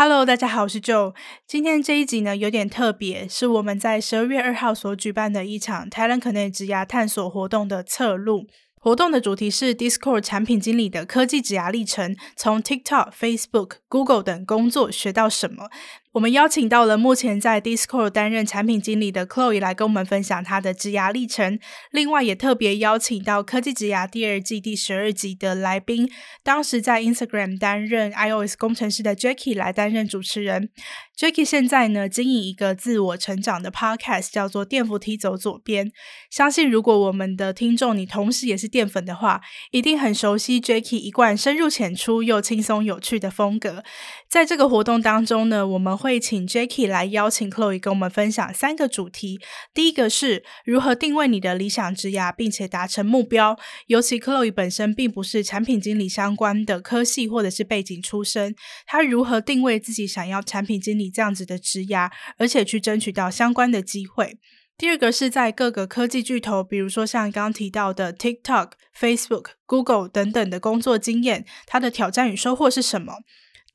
Hello，大家好，我是 Joe。今天这一集呢有点特别，是我们在十二月二号所举办的一场 Talent Connect 职涯探索活动的侧录。活动的主题是 Discord 产品经理的科技职涯历程，从 TikTok、Facebook、Google 等工作学到什么。我们邀请到了目前在 Discord 担任产品经理的 Chloe 来跟我们分享她的职涯历程。另外，也特别邀请到科技职涯第二季第十二集的来宾，当时在 Instagram 担任 iOS 工程师的 Jackie 来担任主持人。Jackie 现在呢经营一个自我成长的 Podcast，叫做电扶梯走左边。相信如果我们的听众你同时也是淀粉的话，一定很熟悉 Jackie 一贯深入浅出又轻松有趣的风格。在这个活动当中呢，我们会。请 Jackie 来邀请 Chloe 跟我们分享三个主题。第一个是如何定位你的理想职涯，并且达成目标。尤其 Chloe 本身并不是产品经理相关的科系或者是背景出身，他如何定位自己想要产品经理这样子的职涯，而且去争取到相关的机会。第二个是在各个科技巨头，比如说像刚刚提到的 TikTok、Facebook、Google 等等的工作经验，它的挑战与收获是什么？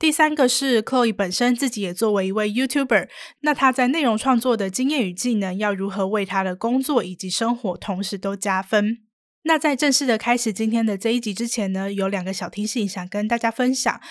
第三个是 Chloe 本身自己也作为一位 YouTuber，那他在内容创作的经验与技能要如何为他的工作以及生活同时都加分？那在正式的开始今天的这一集之前呢，有两个小提醒想跟大家分享。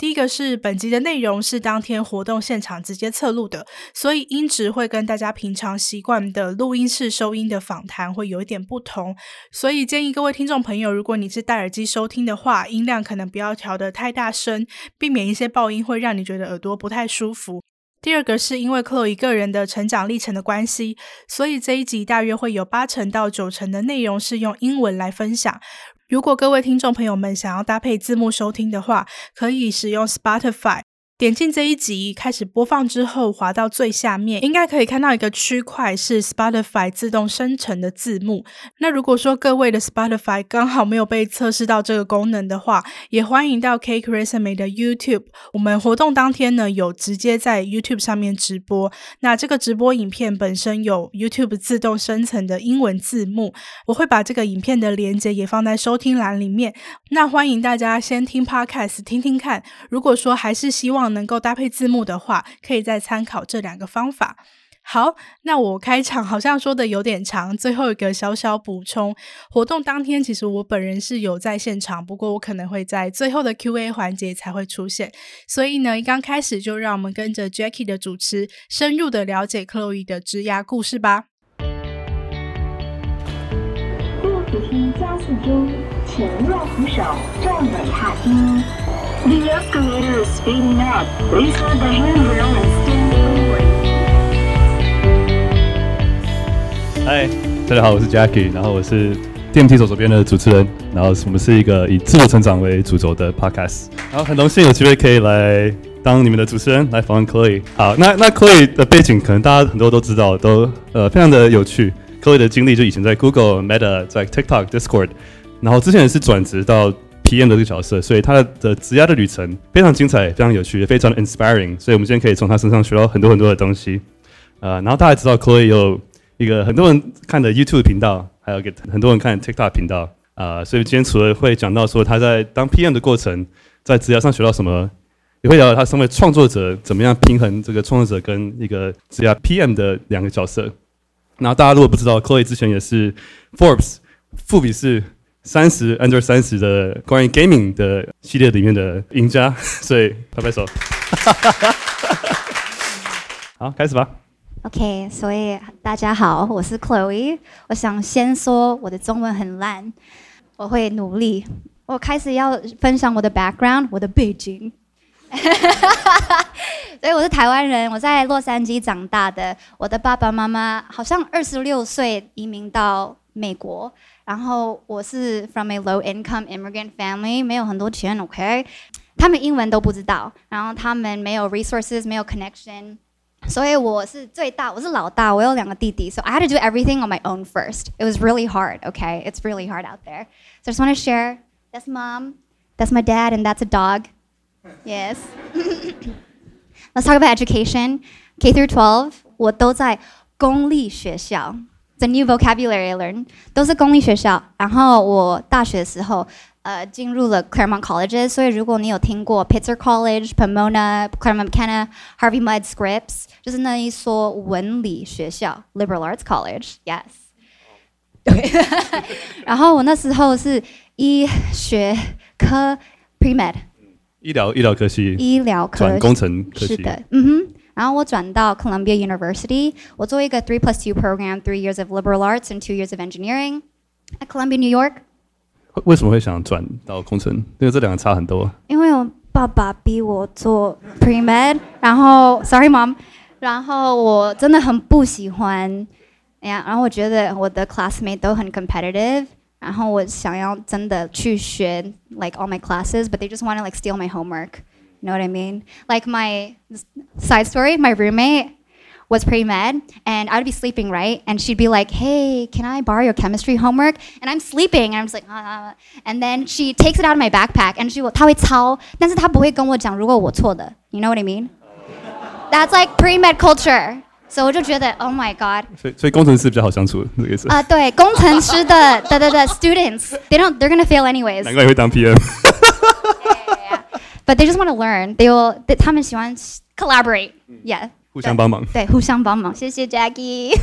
第一个是本集的内容是当天活动现场直接测录的，所以音质会跟大家平常习惯的录音室收音的访谈会有一点不同，所以建议各位听众朋友，如果你是戴耳机收听的话，音量可能不要调得太大声，避免一些爆音会让你觉得耳朵不太舒服。第二个是因为克洛伊个人的成长历程的关系，所以这一集大约会有八成到九成的内容是用英文来分享。如果各位听众朋友们想要搭配字幕收听的话，可以使用 Spotify。点进这一集开始播放之后，滑到最下面，应该可以看到一个区块是 Spotify 自动生成的字幕。那如果说各位的 Spotify 刚好没有被测试到这个功能的话，也欢迎到 Cake Resume 的 YouTube。我们活动当天呢，有直接在 YouTube 上面直播。那这个直播影片本身有 YouTube 自动生成的英文字幕，我会把这个影片的连接也放在收听栏里面。那欢迎大家先听 Podcast 听听看。如果说还是希望能够搭配字幕的话，可以再参考这两个方法。好，那我开场好像说的有点长，最后一个小小补充：活动当天其实我本人是有在现场，不过我可能会在最后的 Q&A 环节才会出现。所以呢，刚开始就让我们跟着 Jackie 的主持，深入的了解 Chloe 的职涯故事吧。扶梯加速中，请握扶手，站稳踏梯。The escalator is speeding up. Please hold the handrail and stand forward. 嗨，大家好，我是 Jackie，然后我是电梯走左边的主持人，然后我们是一个以自我成长为主轴的 podcast，然后很荣幸有机会可以来当你们的主持人，来访问 Chloe。好，那那 Chloe 的背景可能大家很多都知道，都呃非常的有趣。Chloe 的经历就以前在 Google、Meta、在 TikTok、Discord，然后之前也是转职到。体验的这个角色，所以他的职业的旅程非常精彩，非常有趣，也非常 inspiring。所以，我们今天可以从他身上学到很多很多的东西。呃，然后大家知道，Chloe 有一个很多人看的 YouTube 频道，还有给很多人看 TikTok 频道。啊，所以今天除了会讲到说他在当 PM 的过程，在职业上学到什么，也会聊到他身为创作者怎么样平衡这个创作者跟一个职业 PM 的两个角色。然后大家如果不知道，Chloe 之前也是 Forbes 富比士。三十 under 三十的关于 gaming 的系列里面的赢家，所以拍拍手。好，开始吧。OK，所以大家好，我是 Chloe。我想先说我的中文很烂，我会努力。我开始要分享我的 background，我的背景。所以我是台湾人，我在洛杉矶长大的。我的爸爸妈妈好像二十六岁移民到美国。然后我是 from a low income immigrant family，没有很多钱，OK？他们英文都不知道，然后他们没有 resources，没有 connection。所以我是最大，我是老大，我有两个弟弟，so I had to do everything on my own first. It was really hard, okay? It's really hard out there. So I just want to share. That's mom, that's my dad, and that's a dog. Yes. Let's talk about education. K through 12, 我都在公立学校。 The new vocabulary I learned 都是公立学校。然后我大学的时候，呃，进入了 Claremont Colleges。所以如果你有听过 Pitzer College、Pomona、Claremont McKenna、Harvey Mudd Scripps，就是那一所文理学校 Liberal Arts College。Yes。对。然后我那时候是医学科 Pre-Med。医疗医疗科系，医疗科转工程科系。是的，嗯哼。然后我转到 Columbia University，我做一个 three plus two program, three years of liberal arts and two years of engineering at Columbia, New York。为什么会想转到工程？因为这两个差很多。因为我爸爸逼我做 pre med，然后 sorry mom，然后我真的很不喜欢，哎呀，然后我觉得我的 classmate 都很 competitive。然后我想要真的去学 like all my classes, but they just want to like steal my homework. You know what I mean? Like my side story, my roommate was pre med, and I'd be sleeping, right? And she'd be like, "Hey, can I borrow your chemistry homework?" And I'm sleeping, and I'm just like, ah. And then she takes it out of my backpack, and she will 她会抄，但是她不会跟我讲如果我错的。You know what I mean? That's like pre med culture. 所以我就觉得，Oh my God！所以所以工程师比较好相处，这个意思。啊，对，工程师的的的的 students，they don't，they're gonna fail anyways。难怪你会当 PM。 but they just want to learn. They will. 他们喜欢 collaborate. Mm. Yeah. 互相帮忙。对，互相帮忙。谢谢 Jacky。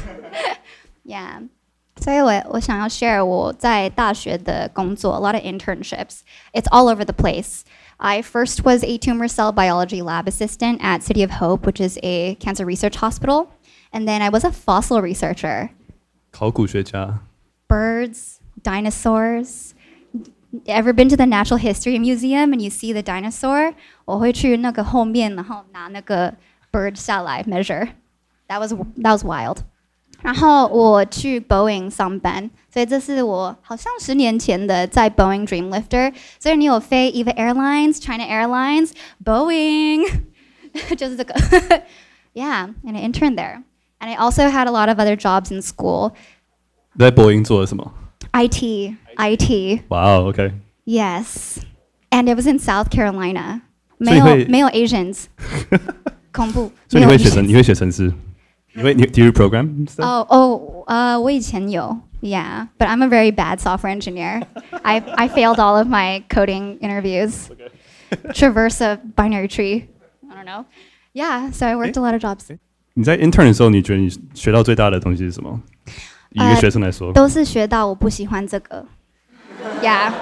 yeah. 所以我我想要 share 我在大学的工作，a lot of internships. It's all over the place. I first was a tumor cell biology lab assistant at City of Hope, which is a cancer research hospital, and then I was a fossil researcher. 考古学家。Birds, dinosaurs Ever been to the Natural History Museum and you see the dinosaur? 我会去那个后面，然后拿那个 bird 下来 measure. That was that was wild. 然后我去 Boeing 上班，所以这是我好像十年前的在 Boeing Dreamlifter。所以你有飞 EVA Airlines、China Airlines、Boeing，就是这个。yeah, and I interned there. And I also had a lot of other jobs in school. 在波音做了什么？ IT, IT, 哇哦，OK。 yes. And it was in South Carolina. 所以会没有没有 Asians，恐怖。所以你没有会写程， Asians 你会写程式？你会你 Do you program stuff？哦哦，呃，我以前有，yeah, but I'm a very bad software engineer. I I failed all of my coding interviews. Traverse a binary tree. I don't know. Yeah, so I worked a lot of jobs. 你在 intern 的时候，你觉得你学到最大的东西是什么？ 以一个呃学生来说，都是学到我不喜欢这个。Yeah,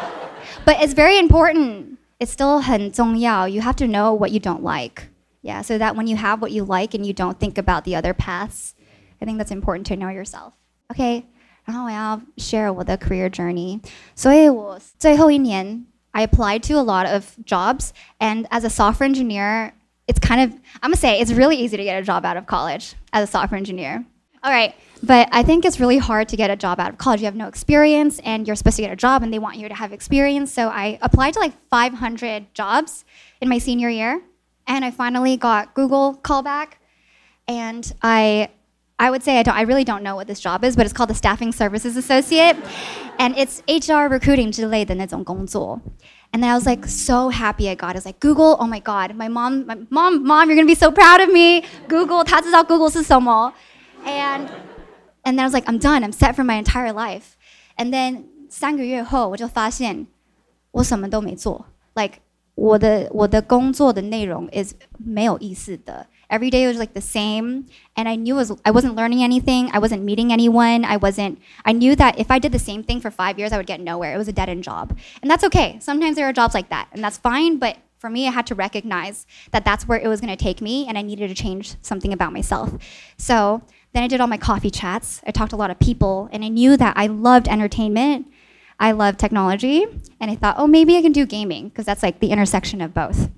but it's very important. It's still 很重要. You have to know what you don't like. Yeah, so that when you have what you like and you don't think about the other paths, I think that's important to know yourself. Okay, 然后我要 share 我的 career journey. 所以我最后一年 I applied to a lot of jobs, and as a software engineer, it's kind of I'm gonna say it's really easy to get a job out of college as a software engineer. All right, but I think it's really hard to get a job out of college. You have no experience, and you're supposed to get a job, and they want you to have experience. So I applied to like 500 jobs in my senior year, and I finally got Google callback, and I. I would say I, don't, I really don't know what this job is, but it's called the Staffing Services Associate, and it's HR recruiting 之类的那种工作. And then I was like so happy I got. it. I was like Google, oh my god, my mom, my mom, mom, you're gonna be so proud of me. Google, 她知道 Google 是什么. And and then I was like, I'm done. I'm set for my entire life. And then 三个月后，我就发现我什么都没做。Like 我的我的工作的内容 is 没有意思的。Every day was like the same, and I knew it was I wasn't learning anything. I wasn't meeting anyone. I wasn't. I knew that if I did the same thing for five years, I would get nowhere. It was a dead end job, and that's okay. Sometimes there are jobs like that, and that's fine. But for me, I had to recognize that that's where it was going to take me, and I needed to change something about myself. So then I did all my coffee chats. I talked to a lot of people, and I knew that I loved entertainment. I loved technology, and I thought, oh, maybe I can do gaming because that's like the intersection of both.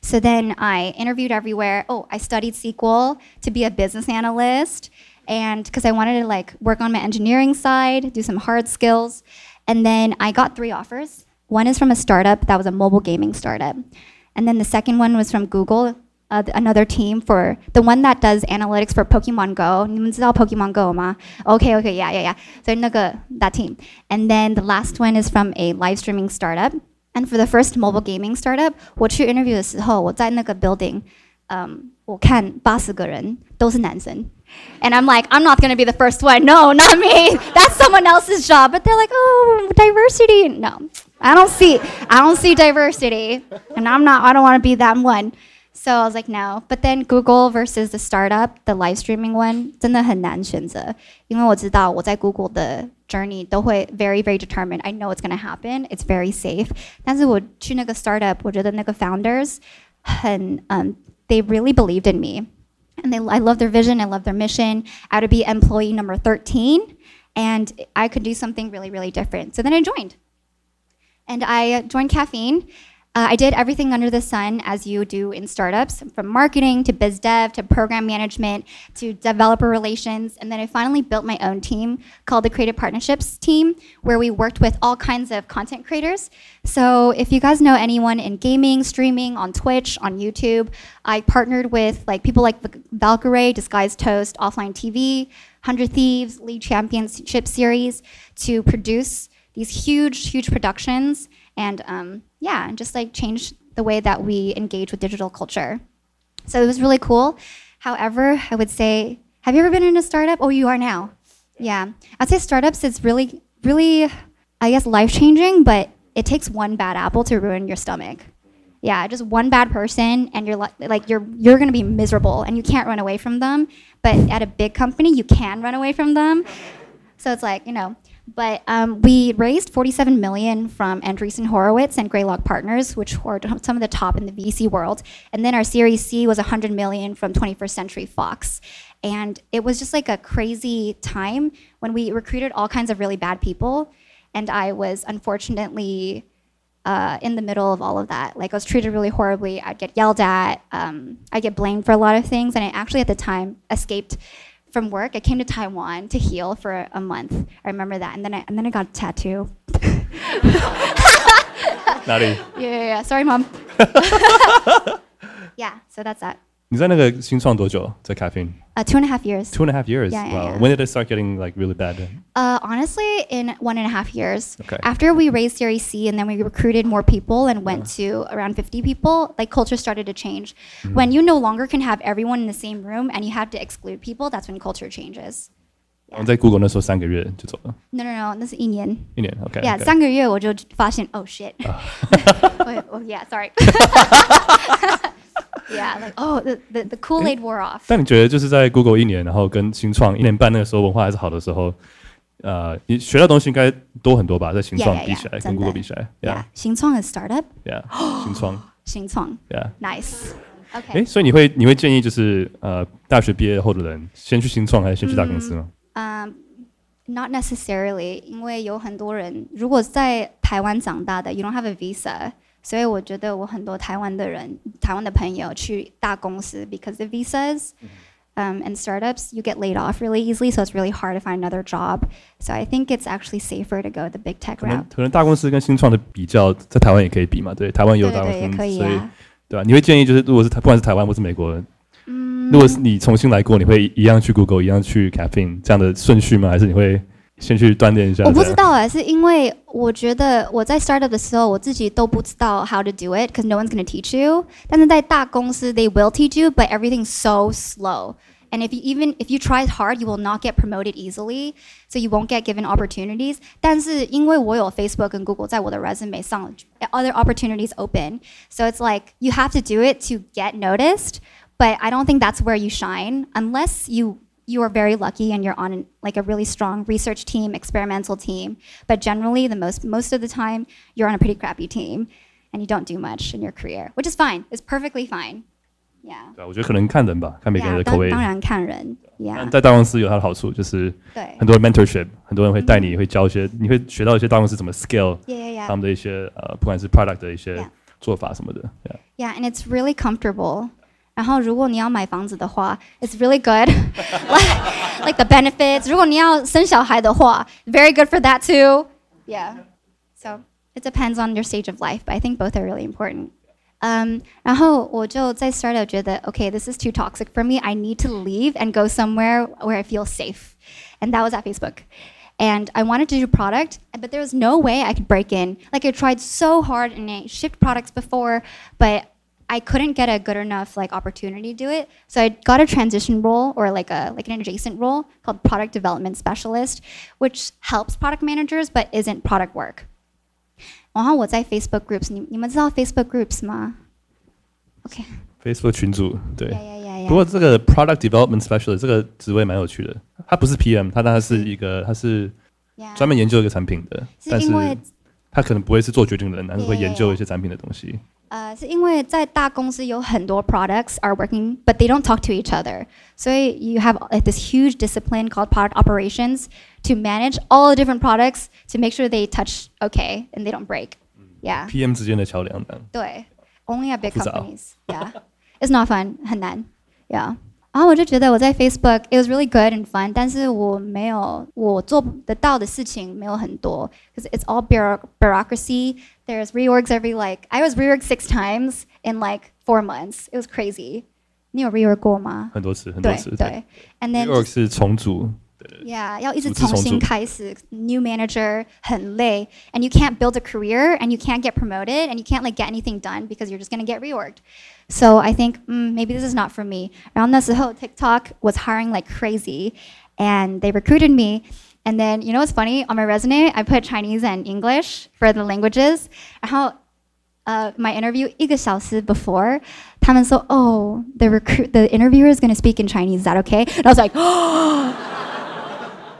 So then I interviewed everywhere. Oh, I studied SQL to be a business analyst, and because I wanted to like work on my engineering side, do some hard skills, and then I got three offers. One is from a startup that was a mobile gaming startup, and then the second one was from Google, uh, another team for the one that does analytics for Pokemon Go. 你们知道 Pokemon Go 吗? Okay, okay, yeah, yeah, yeah. So 那个 that team, and then the last one is from a live streaming startup. And for the first mobile gaming startup，我去 interview 的时候，我在那个 building，嗯，我看八十个人都是男生。And I'm like, I'm not gonna be the first one. No, not me. That's someone else's job. But they're like, oh, diversity. No, I don't see, I don't see diversity, and I'm not. I don't want to be that one. So I was like, no. But then Google versus the startup, the live streaming one, 真的很难选择，因为我知道我在 Google 的 journey 都会 very very determined. I know it's gonna happen. It's very safe. 但是我去那个 startup，我觉得那个 founders 很嗯、um,，they really believed in me. And they, I love their vision. I love their mission. I would be employee number 13, and I could do something really, really different. So then I joined. And I joined Caffeine. uh, I did everything under the sun as you do in startups, from marketing to biz dev to program management to developer relations. And then I finally built my own team called the Creative Partnerships team, where we worked with all kinds of content creators. So if you guys know anyone in gaming, streaming, on Twitch, on YouTube, I partnered with like people like Valkyrae, Disguised Toast, Offline TV, 100 Thieves, League Championship Series to produce these huge, huge productions and um, yeah, and just like change the way that we engage with digital culture. So it was really cool. However, I would say, have you ever been in a startup? Oh, you are now. Yeah, I'd say startups is really, really, I guess, life changing, but it takes one bad apple to ruin your stomach. Yeah, just one bad person, and you're like you're you're gonna be miserable, and you can't run away from them. But at a big company, you can run away from them. So it's like you know, but um, we raised 47 million from Andreessen Horowitz and Greylock Partners, which were some of the top in the VC world. And then our Series C was 100 million from 21st Century Fox. And it was just like a crazy time when we recruited all kinds of really bad people. And I was unfortunately uh, in the middle of all of that. Like I was treated really horribly. I'd get yelled at. Um, I'd get blamed for a lot of things. And I actually at the time escaped from work. I came to Taiwan to heal for a, month. I remember that, and then I and then I got a tattoo. Naughty. Yeah, yeah, yeah. Sorry, mom. yeah, so that's that. 你在那个新创多久？在 Caffeine? Uh, two and a half years. Two and a half years. Yeah, yeah, wow. yeah. When did it start getting like really bad? Uh, honestly, in one and a half years. Okay. After we raised Series C and then we recruited more people and went to around 50 people, like culture started to change. Mm-hmm. When you no longer can have everyone in the same room and you have to exclude people, that's when culture changes. 我在 Google 那时候三个月就走了， No, no, no. 那是一年。一年。OK。 Yeah, 三个月我就发现 oh shit. Wait, oh yeah, sorry. yeah, like oh the the, the Kool-Aid wore off. 但你觉得就是在 Google 一年，然后跟新创一年半那个时候文化还是好的时候，呃，你学到东西应该多很多吧？在新创 Yeah, yeah, 比起来 yeah，跟 Google 真的比起来 Yeah, 新创 is startup. ，Yeah，Yeah，新创新创，Yeah。 nice. 哎， Okay. 所以你会你会建议就是呃大学毕业后的人先去新创还是先去大公司吗？ Um, not necessarily，因为有很多人如果在台湾长大的，you don't have a visa， 所以我觉得我很多台湾的人，台湾的朋友去大公司，because the visas。Um, and startups, you get laid off really easily, so it's really hard to find another job. So I think it's actually safer to go the big tech 可能 route. 可能大公司跟新创的比较，在台湾也可以比嘛，对，台湾也有大公对对也司，可以所以啊。对吧？你会建议就是，如果是台不管是台湾或是美国，嗯如果是你重新来过，你会一样去 Google，一样去 Caffeine 这样的顺序吗？还是你会 先去锻炼一下？我不知这样。道哎，是因为我觉得我在 startup 的时候，我自己都不知道 how to do it because no one's gonna teach you。但是在大公司，they will teach you, but everything's so slow. And if you even if you try hard, you will not get promoted easily, so you won't get given opportunities. 但是因为我有 Facebook 跟 Google 在我的 resume 上，other opportunities open. So it's like you have to do it to get noticed. But I don't think that's where you shine unless you you are very lucky and you're on an, like a really strong research team, experimental team. But generally, the most most of the time, you're on a pretty crappy team, and you don't do much in your career, which is fine. It's perfectly fine. Yeah. 对啊，我觉得可能看人吧，看每个人 Yeah. 的口味。当当然看人。但 Yeah. 在大公司有它的好处，就是对。很多 mentorship，很多人会带你，会教一些，你会学到一些大公司怎么 scale Yeah, yeah, 他 yeah. 们的一些呃，不管是 product 的一些 Yeah. 做法什么的。Yeah. Yeah, and it's really comfortable. 然后如果你要买房子的话，it's really good. like, like the benefits. 如果你要生小孩的话，very good for that too. Yeah. So it depends on your stage of life, but I think both are really important. Um, 然后我就在 startup 觉得，okay, this is too toxic for me. I need to leave and go somewhere where I feel safe, and that was at Facebook. And I wanted to do product, but there was no way I could break in. Like I tried so hard and I shipped products before, but I couldn't get a good enough like opportunity to do it. So I got a transition role or like a like an adjacent role called product development specialist, which helps product managers but isn't product work. 然后我在 Facebook groups，你你们知道 Facebook groups 吗？OK， Facebook 群组对。 yeah yeah yeah 不 yeah。过这个 Product Development Specialist 这个职位蛮有趣的，他不是 PM，他但他是一个他是 Yeah 专门研究一个产品的，但是是因为他可能不会是做决定的人，但是会 Yeah, yeah, 研究 yeah. 一些产品的东西。 呃，是因为在大公司有很多 products are working, but they don't talk to each other. 所以 you have like this huge discipline called product operations to manage all the different products to make sure they touch okay and they don't break. Yeah. PM 之间的桥梁的，对，only at big 复杂哦 companies. Yeah, it's not fun，很难。Yeah， 然后我就觉得我在 Facebook it was really good and fun，但是我没有我做得到的事情没有很多，because it's all bureau bureaucracy. There's reorgs every like I was reorged six times in like four months. It was crazy. 你有 reorg 过吗？很多次很多对次。对，and then New York 是重组， yeah，要一直组织重重新组开始，new manager 很累，and you can't build a career, and you can't get promoted, and you can't like get anything done because you're just gonna get reorged. So I think mm, maybe this is not for me. 然后那时候 TikTok was hiring like crazy, and they recruited me. And then you know what's funny? On my resume, I put Chinese and English for the languages. 然后 uh, my interview 一个小时 before, 他们说, oh, the recruit, the interviewer is going to speak in Chinese. Is that okay? And I was like,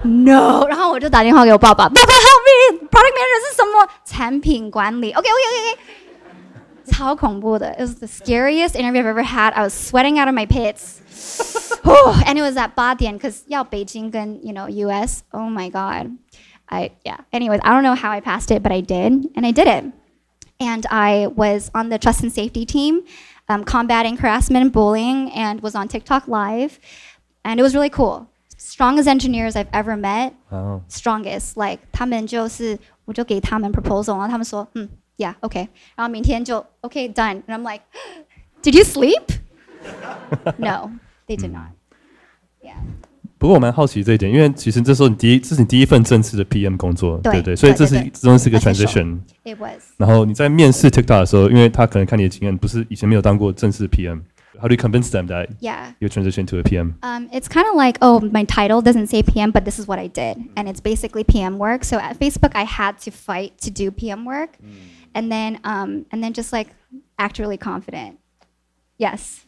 no. 然后我就打电话给我爸爸，爸爸 help me. Product manager 是什么？产品管理。OK OK OK OK。 超恐怖的. It was the scariest interview I've ever had. I was sweating out of my pits. Oh, and it was at 八点 because 要北京跟 you know US. Oh my god. I yeah. Anyways, I don't know how I passed it, but I did, and I did it. And I was on the trust and safety team, um, combating harassment and bullying, and was on TikTok Live, and it was really cool. Strongest engineers I've ever met. 然后 strongest like 他们就是我就给他们 proposal，然后他们说嗯 yeah okay，然后明天就 okay done，and I'm like did you sleep? no, they did not. Yeah. 不过我蛮好奇这一点，因为其实这时候你第一，这是你第一份正式的 PM 工作，对对对，所以这是对对对这中间是一个 Official transition。 It was. 然后你在面试 TikTok 的时候，因为他可能看你的经验，不是以前没有当过正式 PM，How do you convince them that Yeah. you transition to a PM？ Um, it's kind of like, oh, my title doesn't say PM, but this is what I did. And it's basically PM work. So at Facebook, I had to fight to do PM work. And then, um, and then just like act really confident. Yes.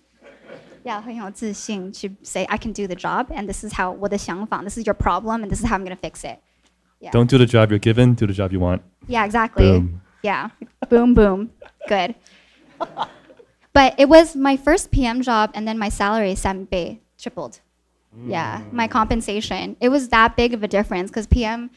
Yeah, 很有自信 to say I can do the job and this is how 我的想法, this is your problem and this is how I'm going to fix it. Yeah. Don't do the job you're given, do the job you want. Yeah, exactly. Boom. Yeah. boom, boom. Good. but it was my first PM job, and then my salary, 三倍, tripled. Yeah, my compensation. It was that big of a difference because PM,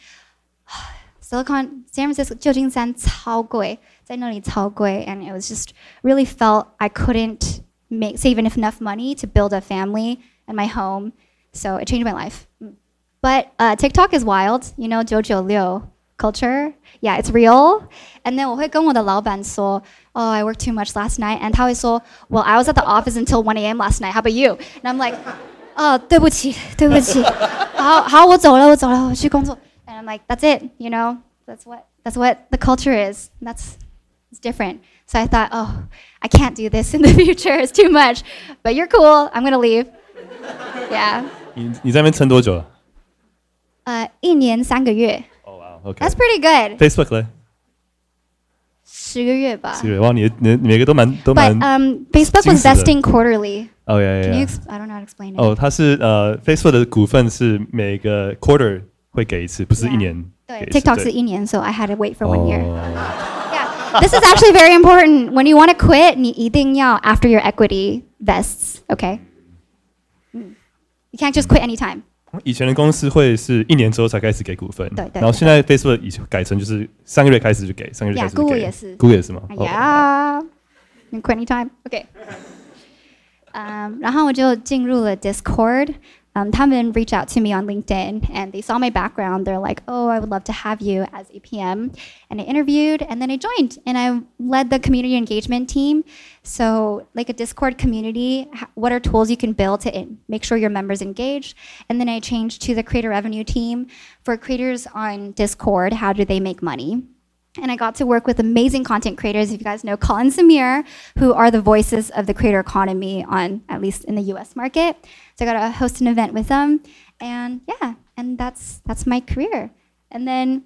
Silicon, San Francisco, 旧金山超贵，在那里超贵, and it was just really felt I couldn't make save enough money to build a family and my home. So it changed my life. Mm. But uh, TikTok is wild, you know, Jojo Liu culture. Yeah, it's real. And then 我会跟我的老板说, oh, I worked too much last night. And 他会说, well, I was at the office until 1 a.m. last night. How about you? And I'm like, oh, 对不起,对不起.好,好,我走了,我走了,我去工作. And I'm like, that's it, you know? That's what, that's what the culture is. That's, it's different. So I thought, oh, I can't do this in the future. It's too much. But you're cool. I'm going to leave. Yeah. 你你在那边撑多久了？呃，一年三个月。哦哇，OK。 That's pretty good. Facebook 嘞，十个月吧。是的哇，你你你每个都蛮都 But 蛮 um, Facebook 惊 was 死的 vesting quarterly. 哦呀 Can you? 呀 Ex- I don't know how to explain it. 哦，它是呃 Facebook 的股份是每个 quarter 会给一次，不是一 Yeah 年对给一次。 ，TikTok 对是一年，so I had to wait for one year. 哦 Yeah, this is actually very important. When you want to quit, 你一定要 after your equity vests. Okay. Mm. You can't just quit anytime. 以前的公司会是一年之后才开始给股份，对对然后现在 Facebook 已经改成就是三个月开始就给，三个月 Yeah, 开始就给 Google 也是，Google 也是吗？哦 Yeah. You can quit anytime. Okay. 嗯，然后我就进入了 Discord。 Um, 他们 reach out to me on LinkedIn and they saw my background. They're like, "Oh, I would love to have you as a PM." And I interviewed, and then I joined, and I led the community engagement team. So, like a Discord community, what are tools you can build to make sure your members engage? And then I changed to the creator revenue team for creators on Discord. How do they make money? And I got to work with amazing content creators. If you guys know Colin Samir, who are the voices of the creator economy on at least in the U.S. market. So I got to host an event with them, and yeah, and that's that's my career. And then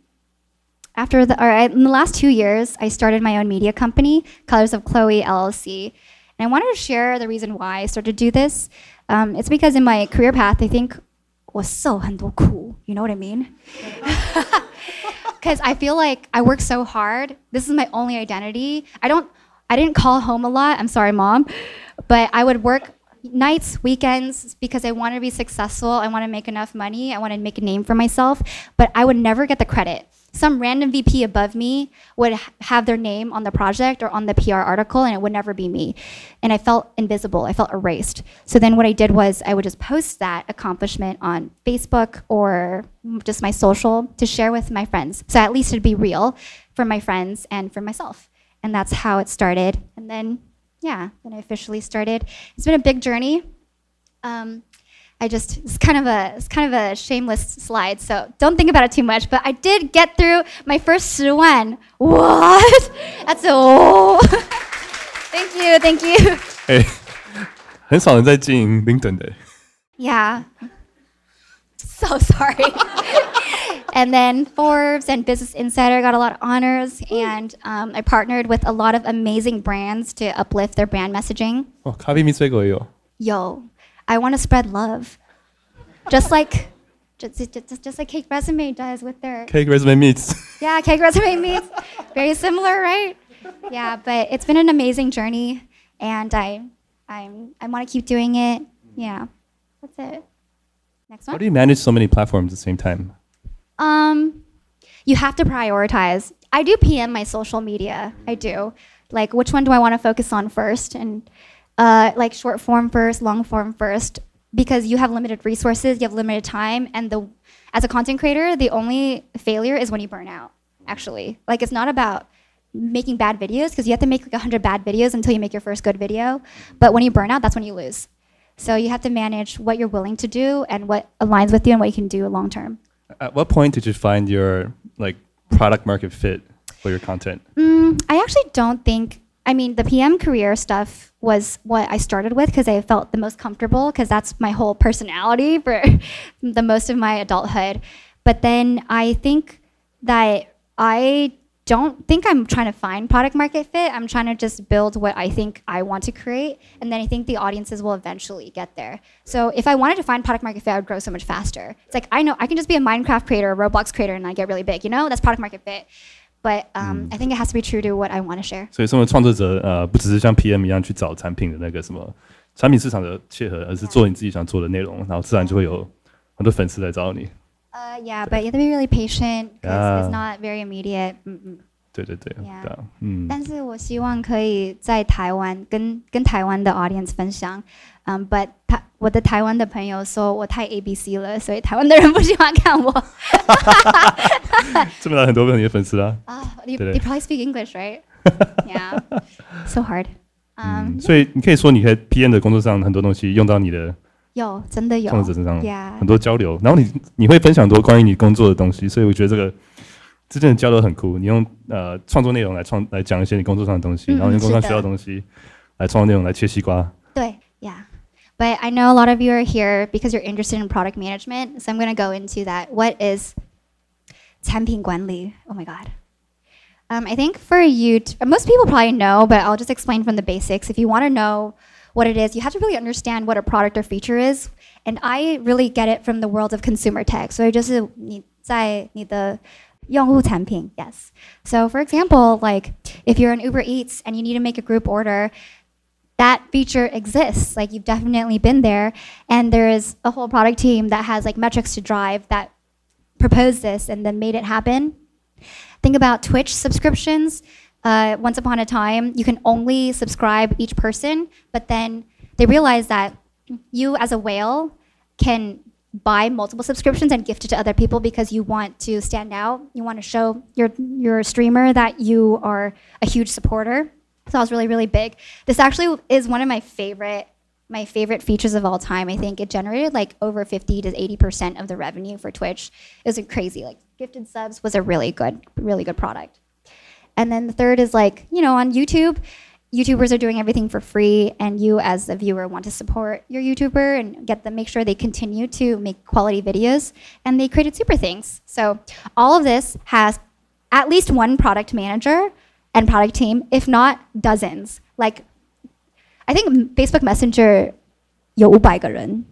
after the, or I, in the last two years, I started my own media company, Colors of Chloe LLC. And I wanted to share the reason why I started to do this. Um, it's because in my career path, I think was so cool. You know what I mean? Because I feel like I work so hard. This is my only identity. I don't. I didn't call home a lot. I'm sorry, mom, but I would work nights, weekends, because I wanted to be successful. I want to make enough money. I want to make a name for myself, but I would never get the credit. Some random VP above me would have their name on the project or on the PR article, and it would never be me. And I felt invisible. I felt erased. So then what I did was I would just post that accomplishment on Facebook or just my social to share with my friends. So at least it'd be real for my friends and for myself. And that's how it started. And then yeah, then I officially started. It's been a big journey. Um, I just it's kind of a it's kind of a shameless slide, so don't think about it too much. But I did get through my first 十万. What? That's oh. thank you, thank you. 哎、很少人在经营 LinkedIn 的。 Yeah. So sorry. and then Forbes and Business Insider got a lot of honors, and um, I partnered with a lot of amazing brands to uplift their brand messaging. 哦，咖啡蜜水果也有。 yo, I want to spread love. Just like, just, just, just like Cake Resume does with their, Cake resume Meets. Yeah, Cake Resume meets. Very similar, right? Yeah, but it's been an amazing journey, and I, I'm, I want to keep doing it. Yeah, that's it. Next one. How do you manage so many platforms at the same time? Um, you have to prioritize. I do PM my social media. I do. Like, which one do I want to focus on first? And uh, like short form first, long form first, because you have limited resources, you have limited time, and the as a content creator, the only failure is when you burn out. Actually, like it's not about making bad videos because you have to make like 100 bad videos until you make your first good video. But when you burn out, that's when you lose. So you have to manage what you're willing to do and what aligns with you and what you can do long term. At what point did you find your like product market fit for your content? Mm, I actually don't think. I mean, the PM career stuff was what I started with because I felt the most comfortable because that's my whole personality for the most of my adulthood. But then I think that I don't think I'm trying to find product market fit. I'm trying to just build what I think I want to create. And then I think the audiences will eventually get there. So if I wanted to find product market fit, I would grow so much faster. It's like I know I can just be a Minecraft creator, a Roblox creator, and I get really big. You know, that's product market fit. But um, I think it has to be true to what I want to share. 所以，身为创作者，呃，不只是像 PM 一样去找产品的那个什么产品市场的切合，而是做你自己想做的内容，然后自然就会有很多粉丝来找你。 Uh, yeah, but you have to be really patient because Yeah. it's not very immediate. 嗯嗯。对对对 Yeah 对啊，嗯，但是我希望可以在台湾跟跟台湾的 audience 分享， 嗯、b u t 他我的台湾的朋友说我太 A B C 了，所以台湾的人不喜欢看我。这么来很多你的粉丝啊，啊、对 you probably speak English, right? yeah, so hard. 嗯、嗯，所以你可以说，你可以 PM 的工作上很多东西用到你的有真的有创作者身上，，Yeah，很多交流，然后你你会分享很多关于你工作的东西，所以我觉得这个之间的交流很酷。你用呃创作内容来创来讲一些你工作上的东西，嗯然后用工作上学到的东西来创作内容来切西瓜。对，Yeah. But I know a lot of you are here because you're interested in product management, so I'm going to go into that. What is 产品管理? Oh my god. Um, I think for you, t- most people probably know, but I'll just explain from the basics. If you want to know what it is, you have to really understand what a product or feature is. And I really get it from the world of consumer tech. So 就是你在你的用户产品, yes. So for example, like if you're in Uber Eats and you need to make a group order, that feature exists. Like you've definitely been there, and there is a whole product team that has like metrics to drive that proposed this and then made it happen. Think about Twitch subscriptions. Uh, once upon a time, you can only subscribe each person, but then they realized that you as a whale can buy multiple subscriptions and gift it to other people because you want to stand out. You want to show your your streamer that you are a huge supporter. So that was really really big. This actually is one of my favorite my favorite features of all time. I think it generated like over 50 to 80% of the revenue for Twitch. It was crazy. Like gifted subs was a really good really good product. And then the third is like, you know, on YouTube, YouTubers are doing everything for free, and you as a viewer want to support your YouTuber and get them, make sure they continue to make quality videos, and they created super things. So all of this has at least one product manager and product team, if not dozens. Like, I think Facebook Messenger 有五百个人，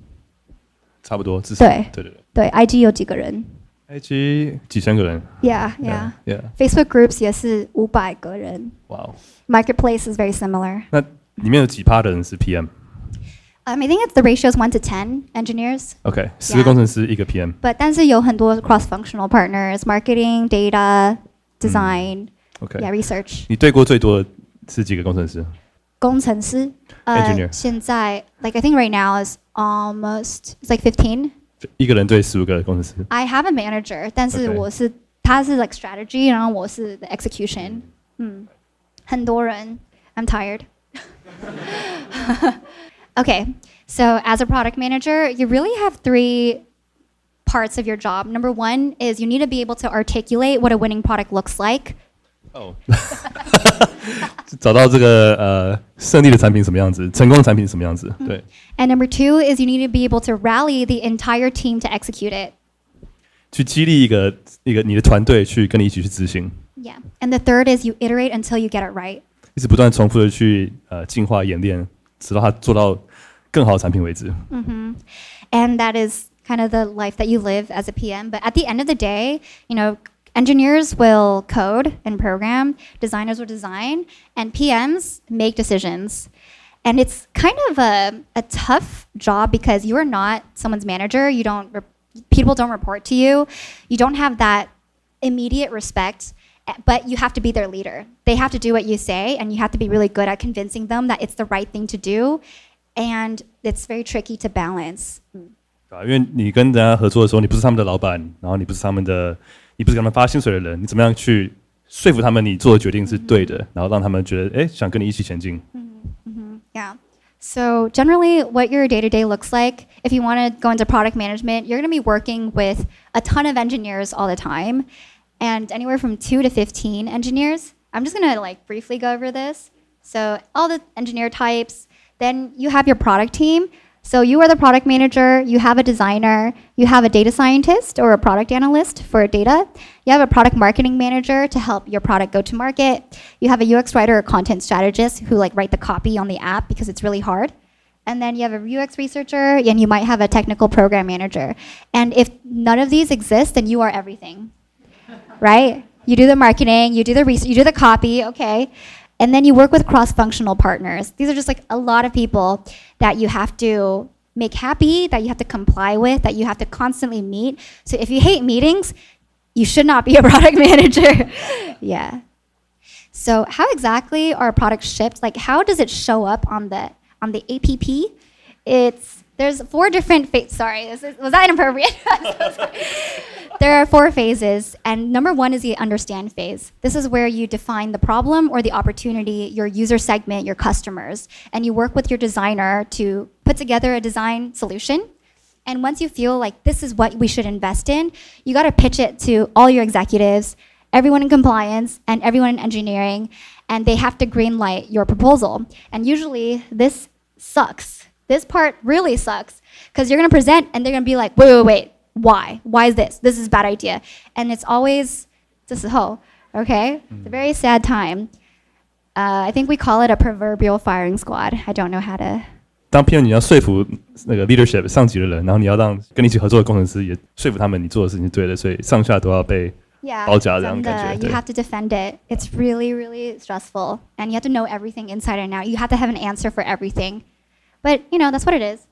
差不多，至少对对对对对，IG 有几个人，IG 几千个人？Yeah, yeah. ，Yeah， Facebook groups 也是五百个人。哇哦， Marketplace is very similar. 那里面有几趴的人是 PM？OK，、 Um, I think it's the ratio is one to ten engineers. 十个工程师一个 PM。 But 但是有很多 cross-functional partners, marketing, data, design, OK，、 yeah, research. 你对过最多的是几个工程师？工程师，呃 Engineer 现在 like I think right now is almost it's like fifteen. 一个人对十五个工程师。 I have a manager，但是 Okay 我是他是 like strategy，然后我是 the execution。嗯，很多人，I'm tired. okay, so as a product manager, you really have three parts of your job. Number one is you need to be able to articulate what a winning product looks like. 哦，找到这个呃胜利的产品什么样子，成功的产品是什么样子？对， And number two is you need to be able to rally the entire team to execute it. 去激励一个一个你的团队去跟你一起去执行， Yeah. And the third is you iterate until you get it right. 一直不断重复的去呃进化演练，直到它做到更好的产品为止。 And that is kind of the life that you live as a PM. But at the end of the day, you know, engineers will code and program, designers will design, and PMs make decisions. And it's kind of a, a tough job because you are not someone's manager. You don't, re- people don't report to you. You don't have that immediate respect, eh, but you have to be their leader. They have to do what you say, and you have to be really good at convincing them that it's the right thing to do. And it's very tricky to balance. 对吧？因为你跟人家合作的时候，你不是他们的老板，然后你不是他们的， 你不是给他们发薪水的人，你怎么样去说服他们你做的决定是对的，然后让他们觉得哎想跟你一起前进？ Yeah. So generally, what your day to day looks like, if you want to go into product management, you're going to be working with a ton of engineers all the time, and anywhere from two to fifteen engineers. I'm just going to like briefly go over this. So all the engineer types. Then you have your product team. So you are the product manager. You have a designer. You have a data scientist or a product analyst for data. You have a product marketing manager to help your product go to market. You have a UX writer or content strategist who like write the copy on the app because it's really hard. And then you have a UX researcher and you might have a technical program manager. And if none of these exist, then you are everything. right? You do the marketing, you do the research, you do the copy, okay? And then you work with cross-functional partners. These are just like a lot of people that you have to make happy, that you have to comply with, that you have to constantly meet. So if you hate meetings, you should not be a product manager. yeah. So how exactly are products shipped? Like how does it show up on the on the APP? It's there's four different phases. Sorry, is, was that inappropriate? There are four phases, and number one is the understand phase. This is where you define the problem or the opportunity, your user segment, your customers, and you work with your designer to put together a design solution. And once you feel like this is what we should invest in, you got to pitch it to all your executives, everyone in compliance, and everyone in engineering, and they have to greenlight your proposal. And usually this sucks. This part really sucks because you're going to present and they're going to be like, wait, wait, wait, why? Why is this? This is a bad idea. And it's always, this is ho, okay? It's a very sad time. Uh, I think we call it a proverbial firing squad. I don't know how to 当 PM 你要说服那个 leadership 上级的人，然后你要让跟你一起合作的工程师也说服他们你做的事情是对的，所以上下都要被 Yeah, 包夹这样真的感觉， you 对。 have to defend it. It's really, really stressful, and you have to know everything inside and out. You have to have an answer for everything, but you know that's what it is.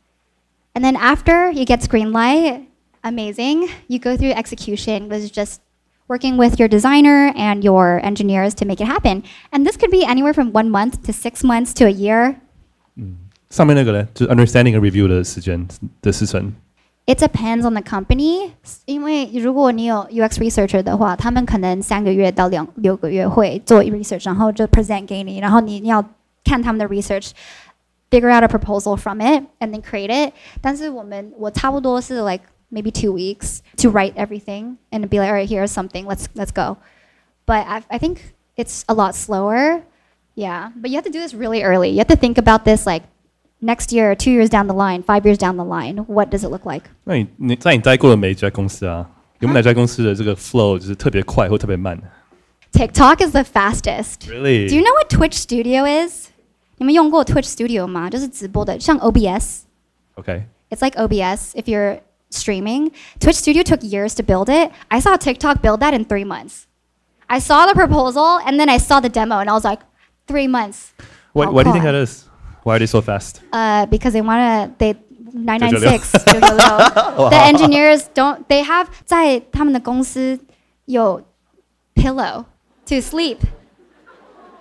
And then after you get screen light, amazing. You go through execution, which is just working with your designer and your engineers to make it happen. And this could be anywhere from one month to six months to a year. 上面那个呢，就是 understanding a review 的时间的时程。 It depends on the company，因为如果你有 UX researcher 的话，他们可能三个月到两六个月会做 research，然后就 present 给你，然后你要看他们的 research，figure out a proposal from it，and then create it。但是我们我差不多是 like maybe two weeks to write everything and be like, all right, here's something, let's let's go. But I I think it's a lot slower. Yeah, but you have to do this really early. You have to think about this like next year, two years down the line, five years down the line. What does it look like? 那你你在你待过的每一家公司啊，有没有哪家公司的这个 flow 就是特别快或特别慢 TikTok is the fastest. ？Really？ Do you know what Twitch Studio is? 你们用过 Twitch Studio 吗？就是直播的，像 OBS. OK， It's like OBS if you're streaming. Twitch Studio took years to build it. I saw TikTok build that in three months. I saw the proposal and then I saw the demo and I was like, three months. Why, How why do you think come? that is? Why are they so fast? Uh, because they want to they 996 the engineers don't they have 在他们的公司有 pillow to sleep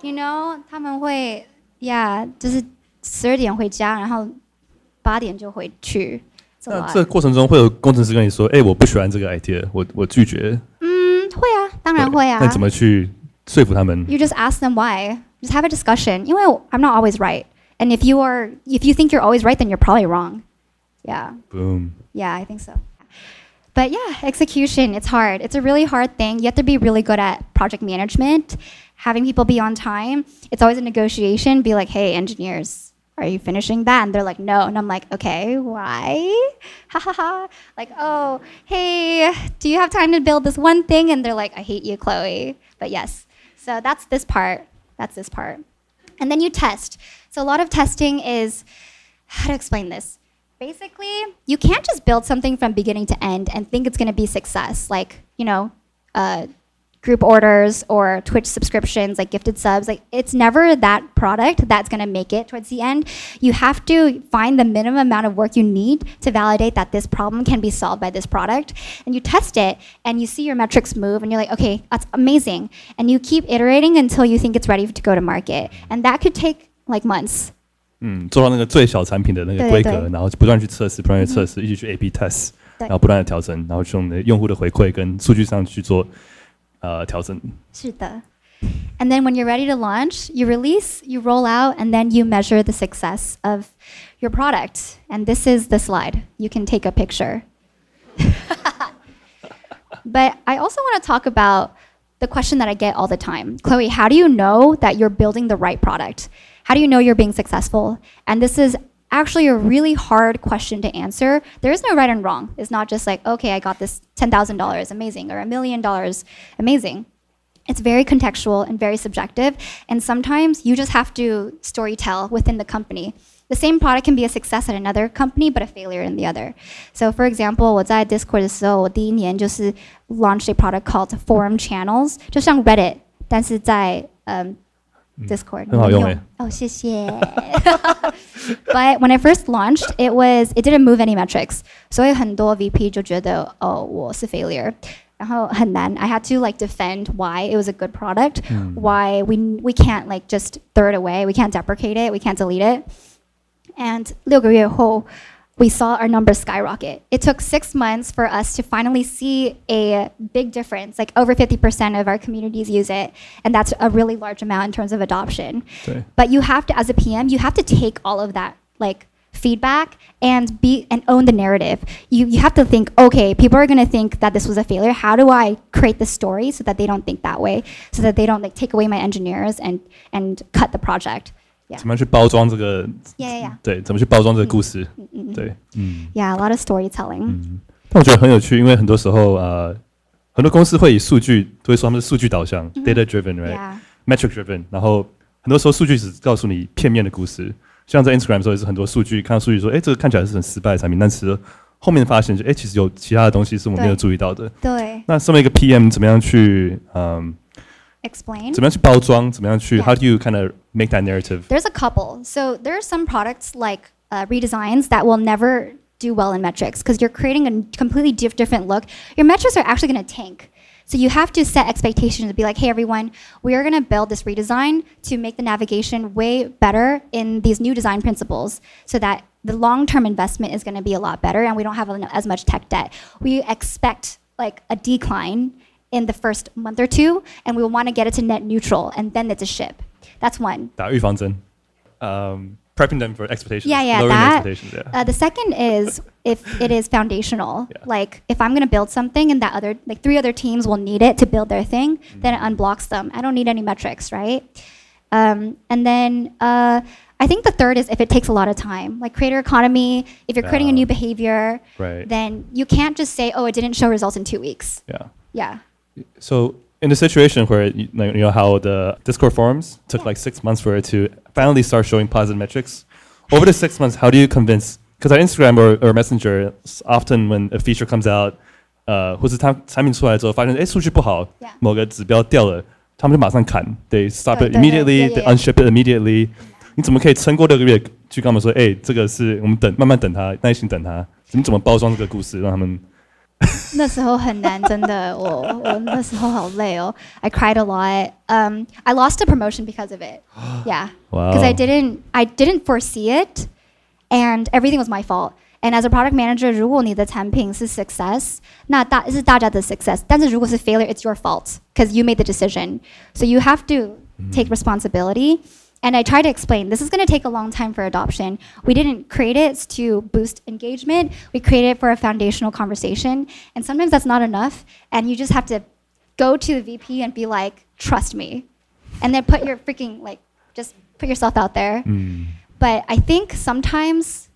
you know 他们会 yeah 就是十二点回家然后八点就回去 It's a 那 lot 这个过程中会有工程师跟你说：“哎、我不喜欢这个 idea，我我拒绝。嗯会啊当然会啊那你怎么去说服他们？ you just ask them why just have a discussion 因为 I'm not always right and if you are if you think you're always right then you're probably wrong yeah Boom。 Yeah, I think so. But yeah, execution, it's hard. It's a really hard thing. You have to be really good at project management, having people be on time. It's always a negotiation. Be like, hey, engineers, are you finishing that? And they're like, no. And I'm like, okay, why? Ha ha ha. Like, oh, hey, do you have time to build this one thing? And they're like, I hate you, Chloe. But yes. So that's this part. That's this part. And then you test. So a lot of testing is how to explain this? Basically, you can't just build something from beginning to end and think it's going to be success. Like, you know, uh, group orders or Twitch subscriptions, like gifted subs. Like, it's never that product that's going to make it towards the end. You have to find the minimum amount of work you need to validate that this problem can be solved by this product. And you test it and you see your metrics move and you're like, okay, that's amazing. And you keep iterating until you think it's ready to go to market. And that could take like months. 嗯，做到那个最小产品的那个对规格，对然后不断去测试，不断去测试，一起去 A/B test，对然后不断的调整，然后去用你的用户的回馈跟数据上去做 呃调整。是的. And then when you're ready to launch, you release, you roll out, and then you measure the success of your product. And this is the slide. You can take a picture. but I also want to talk about the question that I get all the time. Chloe, how do you know that you're building the right product? How do you know you're being successful? And this is actually a really hard question to answer. There is no right and wrong. It's not just like, okay, I got this $10,000, amazing, or a million dollars, amazing. It's very contextual and very subjective. And sometimes you just have to story tell within the company. The same product can be a success at another company, but a failure in the other. So, for example, 我在 Discord 的时候，我第一年就是 launched a product called Forum Channels，就像 Reddit，但是在嗯、 Discord 很好用欸哦，谢谢。But when I first launched, it was it didn't move any metrics，所以很多 VP 就觉得哦我是 failure。然后很难 I had to like defend why it was a good product, why we we can't like just throw it away, we can't deprecate it, we can't delete it. And 六个月后 We saw our numbers skyrocket. It took six months for us to finally see a big difference. Like over 50% of our communities use it. And that's a really large amount in terms of adoption. 对，But you have to, as a PM, you have to take all of that like feedback and be and own the narrative. You you have to think, okay, people are gonna think that this was a failure. How do I create the story so that they don't think that way, so that they don't like take away my engineers and and cut the project. Yeah. 怎么样去包装这个？Yeah, yeah, yeah. 对，怎么去包装这个故事？对，嗯。Yeah, a lot of storytelling. 嗯但我觉得很有趣，因为很多时候呃，很多公司会以数据都会说他们是数据导向、data driven，right？metric driven，然后很多时候数据只告诉你片面的故事。像在 Instagram 的时候也是很多数据，看到数据说，哎，这个看起来是很失败的产品，但是后面发现就，哎，其实有其他的东西是我们没有注意到的。对那身为一个 PM，怎么样去嗯，explain. 怎么样去包装？怎么样去 Yeah. How do you kind of make that narrative？ There's a couple. So there are some products like uh, redesigns that will never do well in metrics because you're creating a completely diff- different look. Your metrics are actually going to tank. So you have to set expectations to be like, hey, everyone, we are going to build this redesign to make the navigation way better in these new design principles so that the long-term investment is going to be a lot better and we don't have as much tech debt. We expect like a decline in the first month or two and we want to get it to net neutral and then it's a ship. That's one. 打预防针. Um, prepping them for expectations. Yeah, yeah, lowering that. expectations. Yeah. Uh, the second is if it is foundational. Yeah. Like if I'm gonna build something and that other like three other teams will need it to build their thing, then it unblocks them. I don't need any metrics, right? Um, and then uh, I think the third is if it takes a lot of time, like creator economy. If you're creating a Ah. new behavior, Right. then you can't just say, "Oh, it didn't show results in two weeks." yeah. Yeah. So in the situation where you like, you know how the Discord forums took like six months for it to finally start showing positive metrics, over the six months, how do you convince? Because on Instagram or, or Messenger, s- often when a feature comes out, 呃，或是它产品出来之后，发现哎数据不好 Yeah 某个指标掉了，他们就马上砍，they stop 对 it 对对 immediately, yeah, they yeah, yeah. unship it immediately。你怎么可以撑过六个月去跟他们说，哎，这个是我们等慢慢等它，耐心等它？你怎么包装这个故事，让他们 那时候很难，真的，我我那时候好累哦。I cried a lot. Um, I lost a promotion because of it. Yeah, Wow. because I didn't I didn't foresee it, and everything was my fault. And as a product manager，如果你的产品是 success，那大是大家的 success。但是如果是 failure，it's your fault because you made the decision. So you have to take responsibility. And I try to explain this is going to take a long time for adoption. We didn't create it to boost engagement. We created it for a foundational conversation. And sometimes that's not enough. And you just have to go to the VP and be like, trust me. And then put your freaking, like, just put yourself out there. Mm. But I think sometimes